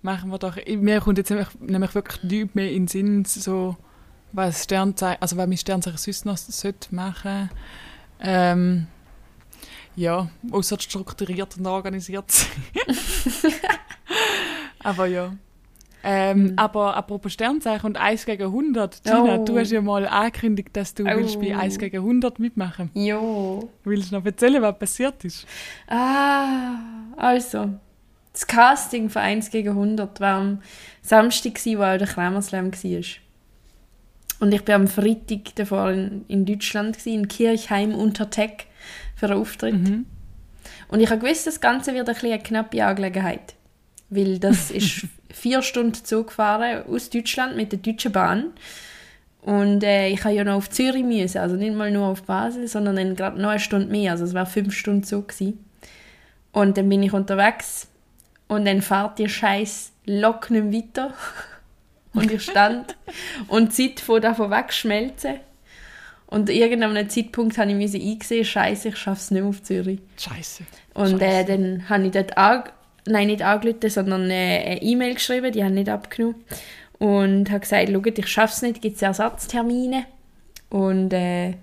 Speaker 5: Machen wir doch. Mir kommt jetzt nämlich, nämlich wirklich nichts mehr in den Sinn, so, was Sternzeichen, also was mein Sternzeichen sonst noch sollte machen. Ähm, ja, außer strukturiert und organisiert sein. aber ja. Ähm,
Speaker 6: Hm.
Speaker 5: Aber apropos Sternzeichen und 1 gegen 100, Gina,
Speaker 6: Oh.
Speaker 5: du hast ja mal angekündigt, dass du
Speaker 6: Oh.
Speaker 5: willst bei 1 gegen 100 mitmachen
Speaker 6: Jo.
Speaker 5: Willst du noch erzählen, was passiert ist?
Speaker 6: Ah, also. Das Casting für 1 gegen 100 war am Samstag, wo auch der Kramerslam war. Und ich war am Freitag davor in, in Deutschland, gewesen, in Kirchheim unter Tech für einen Auftritt.
Speaker 5: Mhm.
Speaker 6: Und ich habe gewusst, das Ganze wird ein bisschen eine knappe Angelegenheit. Weil das ist vier Stunden Zug gefahren aus Deutschland mit der Deutschen Bahn. Und äh, ich habe ja noch auf Zürich müssen, also nicht mal nur auf Basel, sondern dann gerade noch eine Stunde mehr, also es war fünf Stunden Zug gewesen. Und dann bin ich unterwegs und dann fährt die scheiß Lok nicht mehr weiter. Und ich stand und die Zeit von davon wegschmelzen. Und irgendeinem Zeitpunkt habe ich müssen eingesehen, scheiße, ich schaffe es nicht mehr auf Zürich.
Speaker 5: Scheiße.
Speaker 6: Und äh, dann habe ich dort an, nein, nicht angerufen, sondern äh, eine E-Mail geschrieben, die haben nicht abgenommen. Und habe gesagt, schaut, ich schaffe es nicht, gibt es Ersatztermine? Und äh,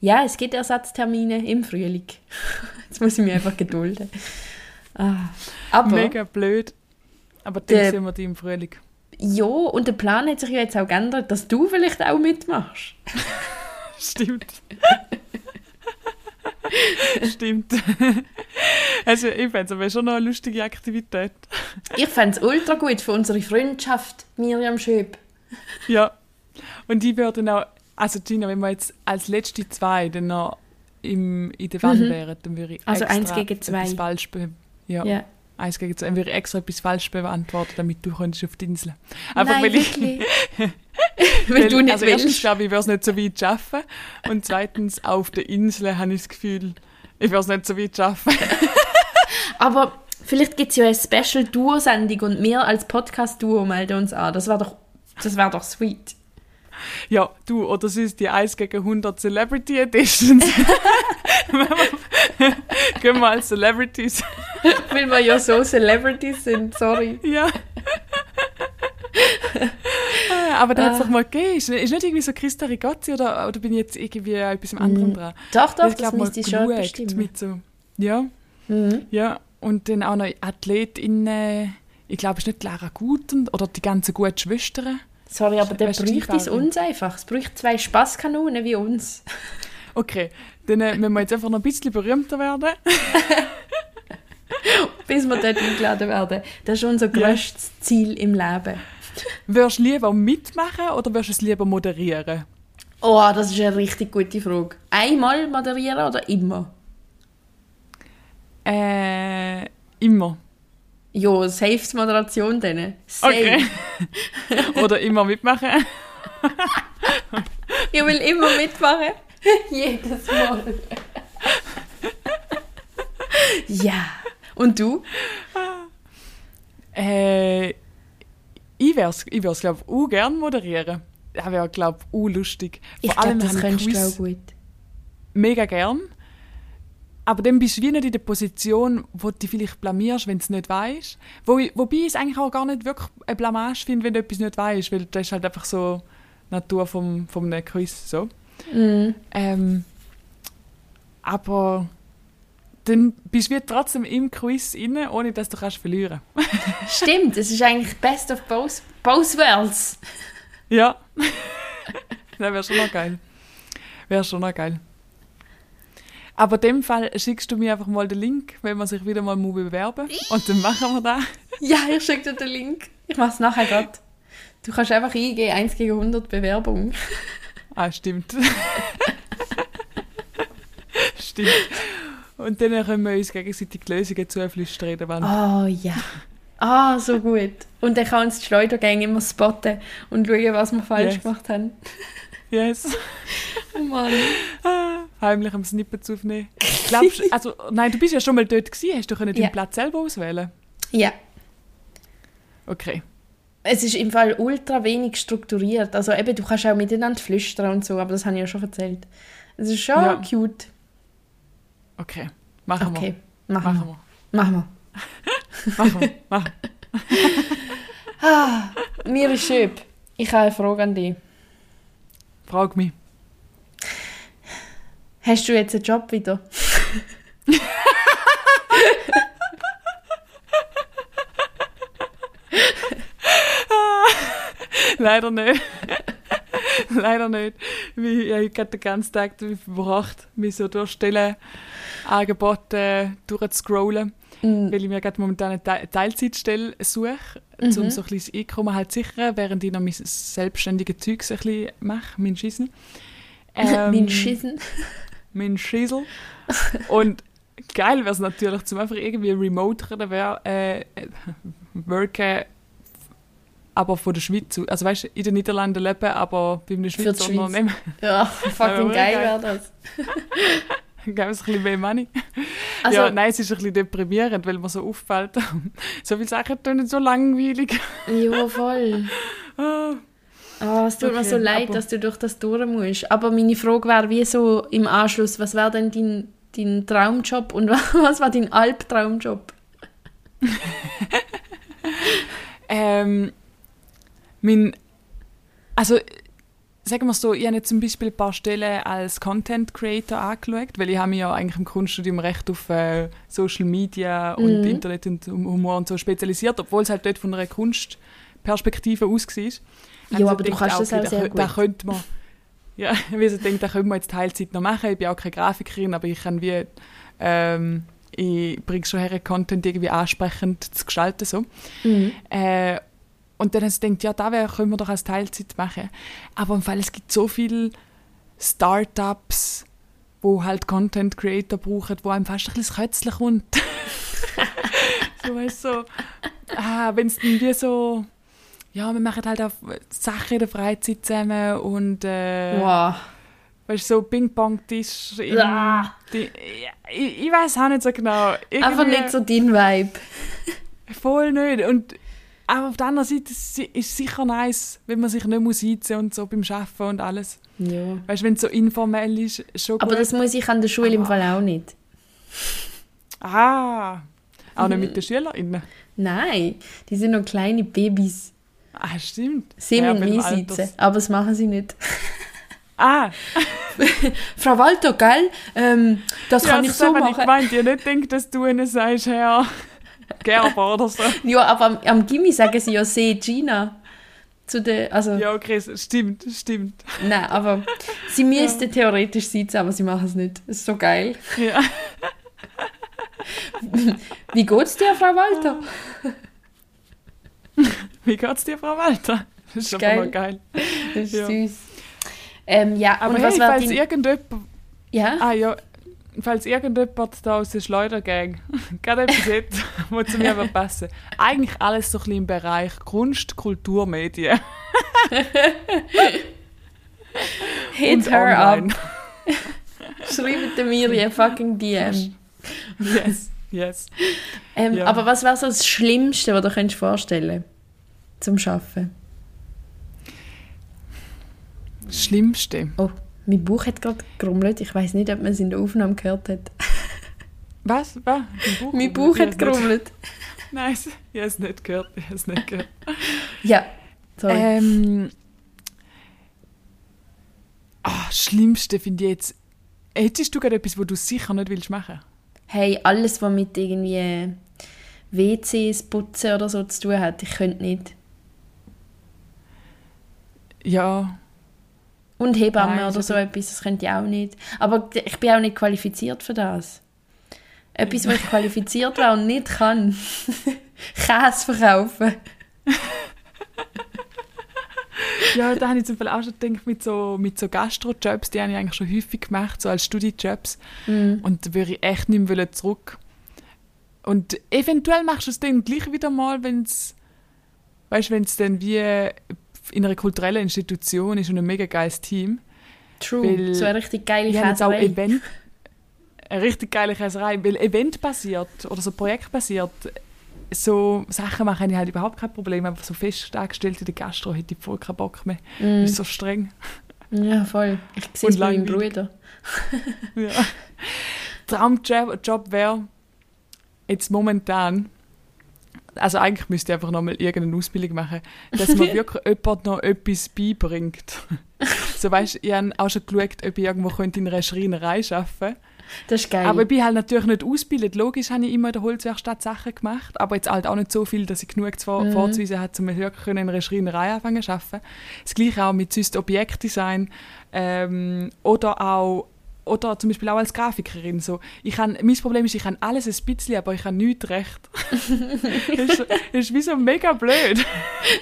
Speaker 6: ja, es gibt Ersatztermine im Frühling. Jetzt muss ich mich einfach gedulden. Ah, aber
Speaker 5: Mega blöd. Aber dann sehen wir die im Frühling.
Speaker 6: ja, und der Plan hat sich ja jetzt auch geändert, dass du vielleicht auch mitmachst.
Speaker 5: Stimmt. Stimmt. Also, ich fände es aber schon noch eine lustige Aktivität.
Speaker 6: Ich fände es ultra gut für unsere Freundschaft, Miriam Schöb.
Speaker 5: Ja. Und ich würde auch, also Gina, wenn wir jetzt als letzte zwei dann noch im, in der Wand wären, dann würde ich
Speaker 6: Mhm. Also
Speaker 5: extra
Speaker 6: eins gegen zwei.
Speaker 5: falsch ja,
Speaker 6: Ja.
Speaker 5: Eins gegen zwei. Dann würde ich extra etwas falsch beantworten, damit du könntest auf die Insel. Einfach
Speaker 6: Nein,
Speaker 5: weil ich,
Speaker 6: weil du nicht
Speaker 5: also erstens
Speaker 6: willst.
Speaker 5: glaube ich, würde es nicht so weit schaffen. Und zweitens, auf der Insel habe ich das Gefühl, ich würde es nicht so weit schaffen.
Speaker 6: Aber vielleicht gibt es ja eine Special-Duo-Sendung und wir als Podcast-Duo melden uns an. Das wäre doch, das wär doch sweet.
Speaker 5: Ja, du, oder es ist die 1 gegen 100 Celebrity Editions. Gehen wir als Celebrities.
Speaker 6: Weil wir ja so Celebrities sind, sorry.
Speaker 5: Ja. Aber da hat es
Speaker 6: Ah.
Speaker 5: doch mal gegeben. Ist, nicht irgendwie so Christa Rigozzi oder, oder bin ich jetzt irgendwie etwas anderem dran?
Speaker 6: Doch, doch,
Speaker 5: ich
Speaker 6: das
Speaker 5: glaub, mal
Speaker 6: müsste ich schon bestimmen.
Speaker 5: mit so, ja,
Speaker 6: Mhm.
Speaker 5: ja. Und dann auch noch AthletInnen, ich glaube, es ist nicht Lara Guten oder die ganzen guten Schwestern.
Speaker 6: Sorry, aber
Speaker 5: du,
Speaker 6: bräuchte es uns einfach. Es bräuchte zwei Spaßkanonen wie uns.
Speaker 5: Okay, dann äh, müssen wir jetzt einfach noch ein bisschen berühmter werden.
Speaker 6: Bis wir dort eingeladen werden. Das ist unser
Speaker 5: Ja.
Speaker 6: grösstes Ziel im Leben.
Speaker 5: Würdest du lieber mitmachen oder würdest du es lieber moderieren?
Speaker 6: Oh, das ist eine richtig gute Frage. Einmal moderieren oder immer?
Speaker 5: Äh, immer.
Speaker 6: Ja, safe die Moderation dann. Safe.
Speaker 5: Okay. oder immer mitmachen.
Speaker 6: Ich will immer mitmachen. Jedes Mal. ja. Und du?
Speaker 5: Äh, ich wär's, ich wär's glaube ich, auch gern moderieren. Das wäre, glaube ich, auch lustig.
Speaker 6: Ich glaube, das
Speaker 5: habe ich
Speaker 6: könntest du auch gut.
Speaker 5: mega gern. Aber dann bist du wie nicht in der Position, wo du dich vielleicht blamierst, wenn du es nicht weißt. Wo wobei ich es eigentlich auch gar nicht wirklich eine Blamage finde, wenn du etwas nicht weißt, weil das ist halt einfach so Natur vom, vom Quiz. So.
Speaker 6: Mhm.
Speaker 5: Ähm, aber dann bist du trotzdem im Quiz inne, ohne dass du kannst verlieren.
Speaker 6: Stimmt, es ist eigentlich best of both, both worlds.
Speaker 5: Ja. das wäre schon noch geil. Wäre schon noch geil. Aber in dem Fall schickst du mir einfach mal den Link, wenn man sich wieder mal bewerben Und dann machen wir das.
Speaker 6: Ja, ich schicke dir den Link. Ich mache es nachher gerade. Du kannst einfach eingehen, 1 gegen 100 Bewerbung.
Speaker 5: Ah, stimmt. stimmt. Und dann können wir uns gegenseitig die Lösungen zuflüstern Wand.
Speaker 6: Oh ja. Ah, so gut. Und dann kann uns die Schleudergänge immer spotten und schauen, was wir falsch
Speaker 5: Yes.
Speaker 6: gemacht haben.
Speaker 5: Yes.
Speaker 6: Oh Mann.
Speaker 5: Ah, Heimlich am Snippets aufnehmen. Glaubst du, also, nein, du bist ja schon mal dort gewesen, hast du können deinen
Speaker 6: Ja.
Speaker 5: Platz selber auswählen?
Speaker 6: Ja.
Speaker 5: Okay.
Speaker 6: Es ist im Fall ultra wenig strukturiert. Also eben, du kannst auch miteinander flüstern und so, aber das habe ich ja schon erzählt. Es ist schon
Speaker 5: Ja.
Speaker 6: cute.
Speaker 5: Okay. Machen
Speaker 6: Okay,
Speaker 5: wir.
Speaker 6: machen,
Speaker 5: Machen
Speaker 6: wir. Machen wir.
Speaker 5: wir. Machen wir. Machen.
Speaker 6: Mir ist schön. Ich habe eine Frage an dich.
Speaker 5: Frag mich.
Speaker 6: Hast du jetzt einen Job wieder?
Speaker 5: Leider nicht. Leider nicht. Ich habe den ganzen Tag verbracht, mich so durch Stellenangebote durchzuscrollen,
Speaker 6: Mm,
Speaker 5: weil ich mir gerade momentan eine Te Teilzeitstelle suche,
Speaker 6: Mhm.
Speaker 5: um so ein bisschen das Einkommen halt zu sichern, während ich noch mein selbstständiges Zeug so ein bisschen mache, mein Schießen. Ähm,
Speaker 6: mein Schissen.
Speaker 5: mein Schießel. Und geil wäre es natürlich, zum einfach irgendwie remote können wäre, äh, worken, aber von der Schweiz aus. Also weißt du, in den Niederlanden leben, aber bei einem Schweizer
Speaker 6: Schweiz.
Speaker 5: Unternehmen.
Speaker 6: Ja, fucking geil. wäre das.
Speaker 5: Geben es ein bisschen mehr Money.
Speaker 6: Also,
Speaker 5: ja, nein, es ist ein bisschen deprimierend, weil man so auffällt. so viele Sachen tun nicht so langweilig.
Speaker 6: ja, voll. Oh, es tut mir
Speaker 5: Okay,
Speaker 6: so leid,
Speaker 5: aber-
Speaker 6: dass du durch das durch musst. Aber meine Frage wäre, wie so im Anschluss, was wäre denn dein, dein Traumjob und was war dein Albtraumjob?
Speaker 5: Ähm, mein, also sagen wir so, ich habe jetzt zum Beispiel ein paar Stellen als Content Creator angeschaut, weil ich habe mich ja eigentlich im Kunststudium recht auf äh, Social Media und
Speaker 6: Mhm.
Speaker 5: Internet und Humor und so spezialisiert, obwohl es halt dort von einer Kunstperspektive aus war.
Speaker 6: Ja, aber du kannst das auch
Speaker 5: da,
Speaker 6: sehr
Speaker 5: Da
Speaker 6: gut.
Speaker 5: könnte man, ja, ich habe gedacht, da könnte man jetzt Teilzeit noch machen. Ich bin auch keine Grafikerin, aber ich kann wie, ähm, ich bringe schon her, Content irgendwie ansprechend zu gestalten. So.
Speaker 6: Mhm.
Speaker 5: Äh, und dann habe ich gedacht, ja, da können wir doch als Teilzeit machen. Aber im Fall, es gibt so viele Startups, wo halt Content Creator brauchen, wo einem fast ein bisschen Kötzchen kommt. so, weißt du, so, ah, wenn es dann wie so, ja, wir machen halt auch Sachen in der Freizeit zusammen und äh,
Speaker 6: Wow.
Speaker 5: weißt du, so Ping-Pong-Tisch. im-
Speaker 6: Ah.
Speaker 5: ja, Ich, ich weiß auch nicht so genau.
Speaker 6: Einfach
Speaker 5: Irgendwie-
Speaker 6: nicht so dein Vibe.
Speaker 5: Voll nicht. Und auch auf der anderen Seite ist es sicher nice, wenn man sich nicht muss einziehen und so beim Arbeiten und alles.
Speaker 6: Ja.
Speaker 5: Weißt du, wenn es so informell ist, schon
Speaker 6: Aber
Speaker 5: gut.
Speaker 6: das muss ich an der Schule im Fall auch nicht.
Speaker 5: ah, auch nicht mit den SchülerInnen.
Speaker 6: Nein, die sind noch kleine Babys.
Speaker 5: Ah, stimmt.
Speaker 6: Sie
Speaker 5: Ja,
Speaker 6: müssen einsitzen, aber das machen sie nicht.
Speaker 5: Ah,
Speaker 6: Frau Walter, gell? Ähm, das
Speaker 5: ja,
Speaker 6: kann ich
Speaker 5: das
Speaker 6: so
Speaker 5: habe ich
Speaker 6: machen.
Speaker 5: gemeint. Ich nicht denke, dass du ihnen sagst, Herr Gerber oder so.
Speaker 6: Ja, aber am, am Gimmi sagen sie ja «See Gina». Zu der, also,
Speaker 5: Ja, okay, stimmt, stimmt.
Speaker 6: nein, aber sie müssten theoretisch sitzen, aber sie machen es nicht. Das ist so geil.
Speaker 5: Ja.
Speaker 6: Wie geht's dir, Frau Walter?
Speaker 5: Wie geht's dir, Frau Walter? Das ist
Speaker 6: Geil.
Speaker 5: mal geil.
Speaker 6: Das ist
Speaker 5: Ja.
Speaker 6: süß. Ähm, ja,
Speaker 5: Aber hey,
Speaker 6: was war
Speaker 5: falls
Speaker 6: dein...
Speaker 5: irgendjemand
Speaker 6: Ja?
Speaker 5: Ah ja, falls irgendjemand da aus der Schleudergang gerade etwas hat, was zu mir passen Eigentlich alles so ein bisschen im Bereich Kunst, Kultur, Medien
Speaker 6: Hit
Speaker 5: und
Speaker 6: her
Speaker 5: online.
Speaker 6: up. Schreibt Miri ein fucking DM.
Speaker 5: Yes, yes.
Speaker 6: Ähm,
Speaker 5: Ja.
Speaker 6: Aber was wäre so das Schlimmste, was du dir vorstellen zum Arbeiten?
Speaker 5: Das Schlimmste.
Speaker 6: Oh, mein Bauch hat gerade gerummelt. Ich weiß nicht, ob man es in der Aufnahme gehört hat.
Speaker 5: Was? Was? Mein Bauch,
Speaker 6: mein Bauch hat gerummelt.
Speaker 5: Nice. Ich habe es nicht gehört. Ich habe es nicht gehört.
Speaker 6: Ja, sorry.
Speaker 5: Ähm, ah, Schlimmste finde ich jetzt. Hättest du gerade etwas, wo du sicher nicht willst machen?
Speaker 6: Hey, alles, was mit irgendwie WCs putzen oder so zu tun hat, ich könnte nicht.
Speaker 5: Ja.
Speaker 6: Und Hebamme
Speaker 5: Nein,
Speaker 6: oder
Speaker 5: so
Speaker 6: etwas, das könnte ich auch nicht. Aber ich bin auch nicht qualifiziert für das. Etwas, wo ich qualifiziert wäre und nicht kann. Käse verkaufen.
Speaker 5: Ja, da habe ich zum Beispiel auch schon gedacht, mit so, mit so Gastro-Jobs, die habe ich eigentlich schon häufig gemacht, so als Studiejobs.
Speaker 6: Mhm.
Speaker 5: Und da würde ich echt nicht mehr zurück. Und eventuell machst du es dann gleich wieder mal, wenn es, weißt, wenn es dann wie in einer kulturellen Institution ist und ein mega geiles Team.
Speaker 6: True. So eine richtig geile
Speaker 5: jetzt auch
Speaker 6: Käserei.
Speaker 5: Event, eine richtig geile Käserei, weil eventbasiert oder so projektbasiert so Sachen machen habe ich halt überhaupt kein Problem, aber so fest angestellt in der Gastro hätte ich voll keinen Bock mehr.
Speaker 6: Mm.
Speaker 5: Ist so streng.
Speaker 6: Ja, voll. Ich sehe es bei meinem. Bruder.
Speaker 5: Ja. Traumjob wäre jetzt momentan, also eigentlich müsste ich einfach nochmal irgendeine Ausbildung machen, dass man wirklich jemand noch etwas beibringt. so weißt ich habe auch schon geschaut, ob ich irgendwo könnte in einer Schreinerei arbeiten könnte.
Speaker 6: Das ist geil.
Speaker 5: Aber ich bin halt natürlich nicht ausgebildet. Logisch habe ich immer in der Holzwerkstatt Sachen gemacht, aber jetzt halt auch nicht so viel, dass ich genug zu
Speaker 6: Mhm.
Speaker 5: vorzuweisen habe, um wirklich in einer Schreinerei anfangen zu arbeiten. Das gleiche auch mit sonst Objektdesign ähm, oder auch oder zum Beispiel auch als Grafikerin. So, ich kann, mein Problem ist, ich kann alles ein bisschen, aber ich kann nichts recht. das, ist, das ist wie so mega blöd.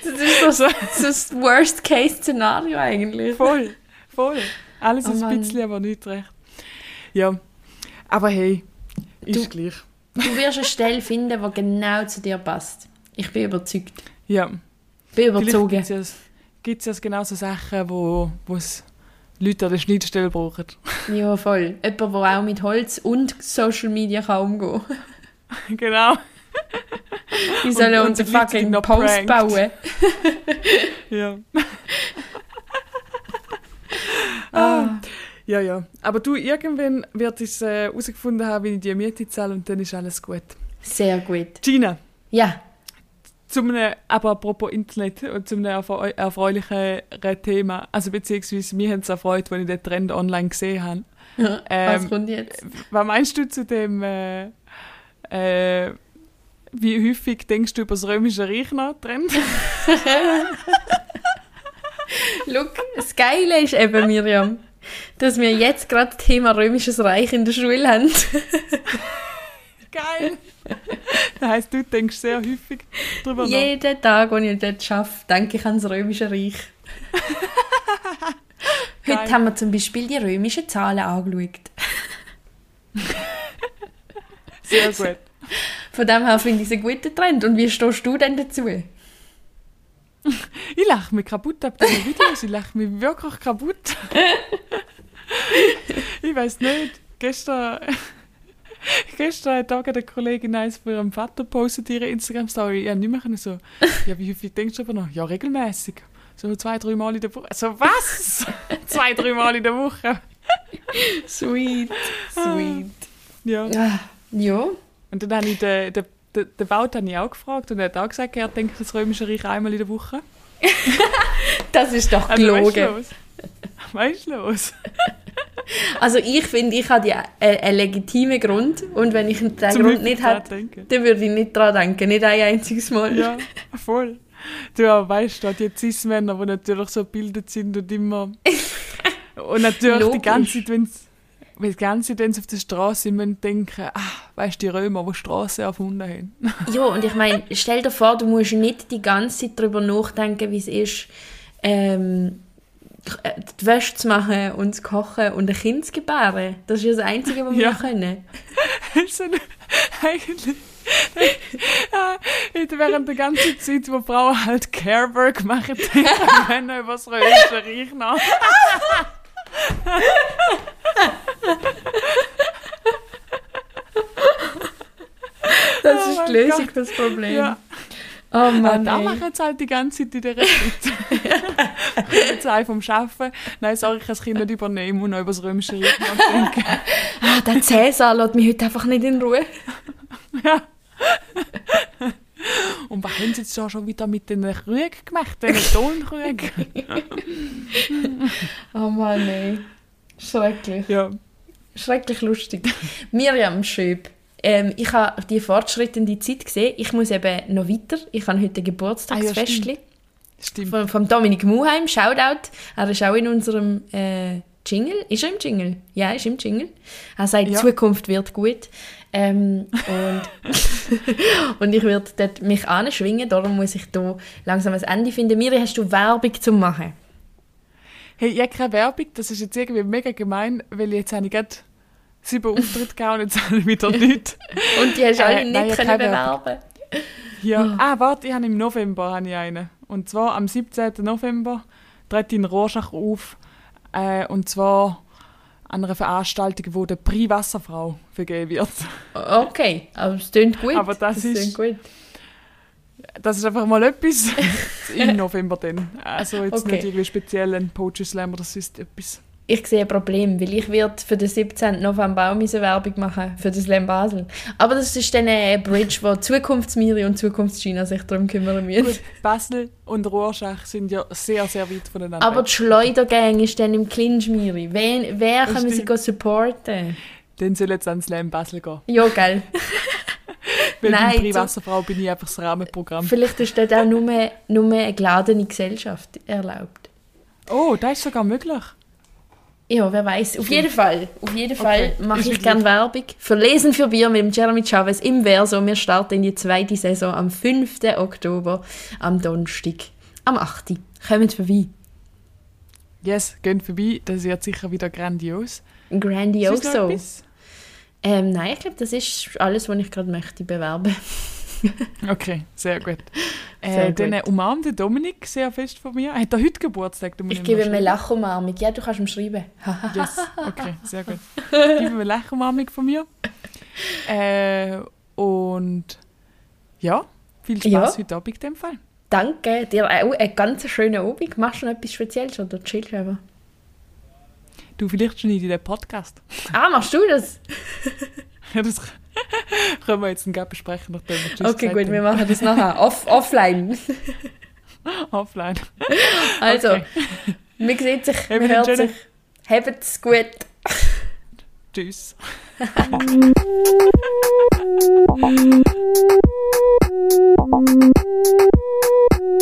Speaker 6: das ist so, so das Worst-Case-Szenario eigentlich.
Speaker 5: Voll, voll. Alles
Speaker 6: Oh
Speaker 5: ein
Speaker 6: Mann.
Speaker 5: bisschen, aber nicht recht. Ja, aber hey, ist
Speaker 6: Du-
Speaker 5: gleich.
Speaker 6: Du wirst eine Stelle finden, die genau zu dir passt. Ich bin überzeugt.
Speaker 5: Ja.
Speaker 6: Bin überzogen.
Speaker 5: Gibt es ja, gibt's ja genau so Sachen, wo es Leute an der Schneidestelle brauchen.
Speaker 6: Ja, voll. Jemand, der auch mit Holz und Social Media kann umgehen
Speaker 5: genau.
Speaker 6: Die sollen
Speaker 5: und
Speaker 6: uns einen
Speaker 5: gleichzeitig
Speaker 6: fucking Post
Speaker 5: prankt.
Speaker 6: bauen.
Speaker 5: Ja. ah. Ja, ja. Aber du, irgendwann wird es äh, herausgefunden haben, wie ich die Miete zahle und dann ist alles gut.
Speaker 6: Sehr gut.
Speaker 5: Gina,
Speaker 6: Ja,
Speaker 5: zum einem, aber apropos Internet und zum einem erfreu erfreulichen Thema, also beziehungsweise mir hat es erfreut, als ich den Trend online gesehen habe.
Speaker 6: was
Speaker 5: Ähm,
Speaker 6: kommt jetzt?
Speaker 5: Was meinst du zu dem, äh, äh, wie häufig denkst du über das Römische Reich nach Trend?
Speaker 6: Look, das Geile ist eben, Miriam, dass wir jetzt gerade das Thema Römisches Reich in der Schule haben.
Speaker 5: Geil! Das heisst, du denkst sehr häufig drüber nach.
Speaker 6: Jeden Tag, wenn ich dort arbeite, denke ich an das Römische Reich. Heute
Speaker 5: Geil.
Speaker 6: haben wir zum Beispiel die römischen Zahlen angeschaut.
Speaker 5: Sehr gut.
Speaker 6: Von dem her finde ich es ein guter Trend. Und wie stehst du denn dazu?
Speaker 5: Ich lache mich kaputt ab diesen Videos. Ich lache mich wirklich kaputt. ich weiß nicht. Gestern, gestern hat auch eine Kollegin eins von ihrem Vater postet ihre Instagram-Story. Ich habe nicht mehr so, ja, wie häufig denkst du aber noch? Ja, regelmäßig. So zwei, drei Mal in der Woche. So, was? zwei, drei Mal in der Woche.
Speaker 6: Sweet, sweet.
Speaker 5: Ja.
Speaker 6: Ah, ja,
Speaker 5: Und dann habe ich den, den, den, den Wout habe ich auch gefragt und er hat auch gesagt, er denkt das Römische Reich einmal in der Woche.
Speaker 6: das ist doch
Speaker 5: Also, weißt du Weißt du los?
Speaker 6: Also ich finde, ich habe ja einen, einen legitimen Grund. Und wenn ich den
Speaker 5: Zum
Speaker 6: Grund nicht hätte, dann würde ich nicht daran denken. Nicht ein einziges Mal.
Speaker 5: Ja, voll. Du aber weißt du, die Cis-Männer, die natürlich so gebildet sind und immer. Und natürlich die
Speaker 6: Logisch.
Speaker 5: ganze Zeit, wenn sie die ganze Zeit, auf der Straße sind, müssen denken, ah, weißt du, die Römer, die Straße erfunden haben.
Speaker 6: Ja, und ich meine, stell dir vor, du musst nicht die ganze Zeit darüber nachdenken, wie es ist, ähm, die Wäsche zu machen und zu kochen und ein Kind zu gebären. Das ist ja das Einzige, was wir
Speaker 5: Ja.
Speaker 6: können.
Speaker 5: so eine, eigentlich. ja, während der ganzen Zeit, wo Frauen halt Carework machen, denken Männer über das Römische Reich nach.
Speaker 6: Das
Speaker 5: Oh
Speaker 6: ist
Speaker 5: mein
Speaker 6: die Lösung für das Problem.
Speaker 5: Ja.
Speaker 6: Oh Mann,
Speaker 5: da
Speaker 6: ey.
Speaker 5: machen jetzt halt die ganze Zeit in dieser Zeit. Jetzt ein vom Arbeiten. Nein, sorry, ich kann das Kind nicht übernehmen und noch über das Römische Reich nachdenken.
Speaker 6: Ah, der Cäsar lässt mich heute einfach nicht in Ruhe.
Speaker 5: Ja. Und was haben sie jetzt schon wieder mit den Krügen gemacht, den Tonkrügen?
Speaker 6: Oh Mann, ey. Schrecklich.
Speaker 5: ja.
Speaker 6: Schrecklich lustig. Miriam Schöb. Ähm, ich habe die fortschreitende Zeit gesehen. Ich muss eben noch weiter. Ich habe heute ein Geburtstagsfestli
Speaker 5: Stimmt.
Speaker 6: von, vom Dominik Muheim. Shoutout. Er ist auch in unserem äh, Jingle. Ist er im Jingle? Ja, ist im Jingle. Er sagt,
Speaker 5: Ja.
Speaker 6: Zukunft wird gut. Ähm, und, und ich werde dort mich anschwingen. Darum muss ich da langsam ein Ende finden. Miri, hast du Werbung zu machen?
Speaker 5: Hey, ich habe keine Werbung, das ist jetzt irgendwie mega gemein, weil jetzt habe ich gerade sieben Auftritte gehabt und jetzt habe ich wieder nichts.
Speaker 6: Und die hast du
Speaker 5: Äh,
Speaker 6: alle
Speaker 5: nein,
Speaker 6: nicht
Speaker 5: ich
Speaker 6: können bewerben.
Speaker 5: Ja. Ah, warte, ich habe im November habe ich einen. Und zwar am 17. November tritt in Rorschach auf. Äh, und zwar an einer Veranstaltung, wo der Prix Wasserfrau vergeben wird.
Speaker 6: Okay, aber es klingt gut.
Speaker 5: Aber das ist-
Speaker 6: klingt gut.
Speaker 5: Das ist einfach mal etwas im November dann. Also jetzt
Speaker 6: Okay.
Speaker 5: nicht irgendwie speziell ein Poetry Slam oder sonst etwas.
Speaker 6: Ich sehe ein Problem, weil ich werde für den 17. November auch meine Werbung machen für das Slam Basel. Aber das ist dann eine Bridge, wo Zukunftsmiri und Zukunftschina sich darum kümmern müssen.
Speaker 5: Gut, Basel und Rorschach sind ja sehr, sehr weit voneinander.
Speaker 6: Aber die Schleudergang ist dann im Clinch, Miri. Wer, wer
Speaker 5: Das
Speaker 6: kann wir sie
Speaker 5: stimmt.
Speaker 6: supporten?
Speaker 5: Dann soll jetzt an Slam Basel gehen.
Speaker 6: Ja, gell.
Speaker 5: Weil
Speaker 6: Nein, so-
Speaker 5: Wasserfrau bin ich einfach das Rahmenprogramm.
Speaker 6: Vielleicht ist dort auch nur, nur eine geladene Gesellschaft erlaubt.
Speaker 5: Oh, das ist sogar möglich.
Speaker 6: Ja, wer weiß. Auf jeden Fall, auf jeden Fall
Speaker 5: Okay,
Speaker 6: mache ich gerne Werbung für Lesen für Bier mit dem Jeremy Chavez im Verso. Wir starten in die zweite Saison am 5. Oktober, am Donnerstag, am 8. Kommt vorbei.
Speaker 5: Yes, geht vorbei. Das wird sicher wieder grandios. Etwas?
Speaker 6: Ähm, nein, ich glaube, das ist alles, was ich gerade möchte bewerben.
Speaker 5: Okay, sehr gut.
Speaker 6: Sehr
Speaker 5: Äh, dann
Speaker 6: gut.
Speaker 5: umarmt der Dominik sehr fest von mir. Hat er heute Geburtstag?
Speaker 6: Ich
Speaker 5: ihm
Speaker 6: gebe mir
Speaker 5: schreiben.
Speaker 6: Lachumarmung. Ja, du kannst ihm schreiben.
Speaker 5: Yes, okay, sehr gut. Gib ihm eine Lächelumarmung von mir. Äh, und ja, viel Spaß
Speaker 6: Ja.
Speaker 5: heute Abend in dem Fall.
Speaker 6: Danke, dir auch einen ganz schönen Abend. Machst du noch etwas Spezielles oder chillst du einfach?
Speaker 5: Du, vielleicht schneide ich den Podcast.
Speaker 6: Ah, machst du das?
Speaker 5: Ja, das Können wir jetzt gerade besprechen, nachdem wir Tschüss
Speaker 6: Okay, gut, wir machen das nachher. Off offline.
Speaker 5: offline.
Speaker 6: Also,
Speaker 5: okay.
Speaker 6: man sieht sich,
Speaker 5: Hab
Speaker 6: man hört
Speaker 5: schöne...
Speaker 6: sich. Habt's gut.
Speaker 5: Tschüss.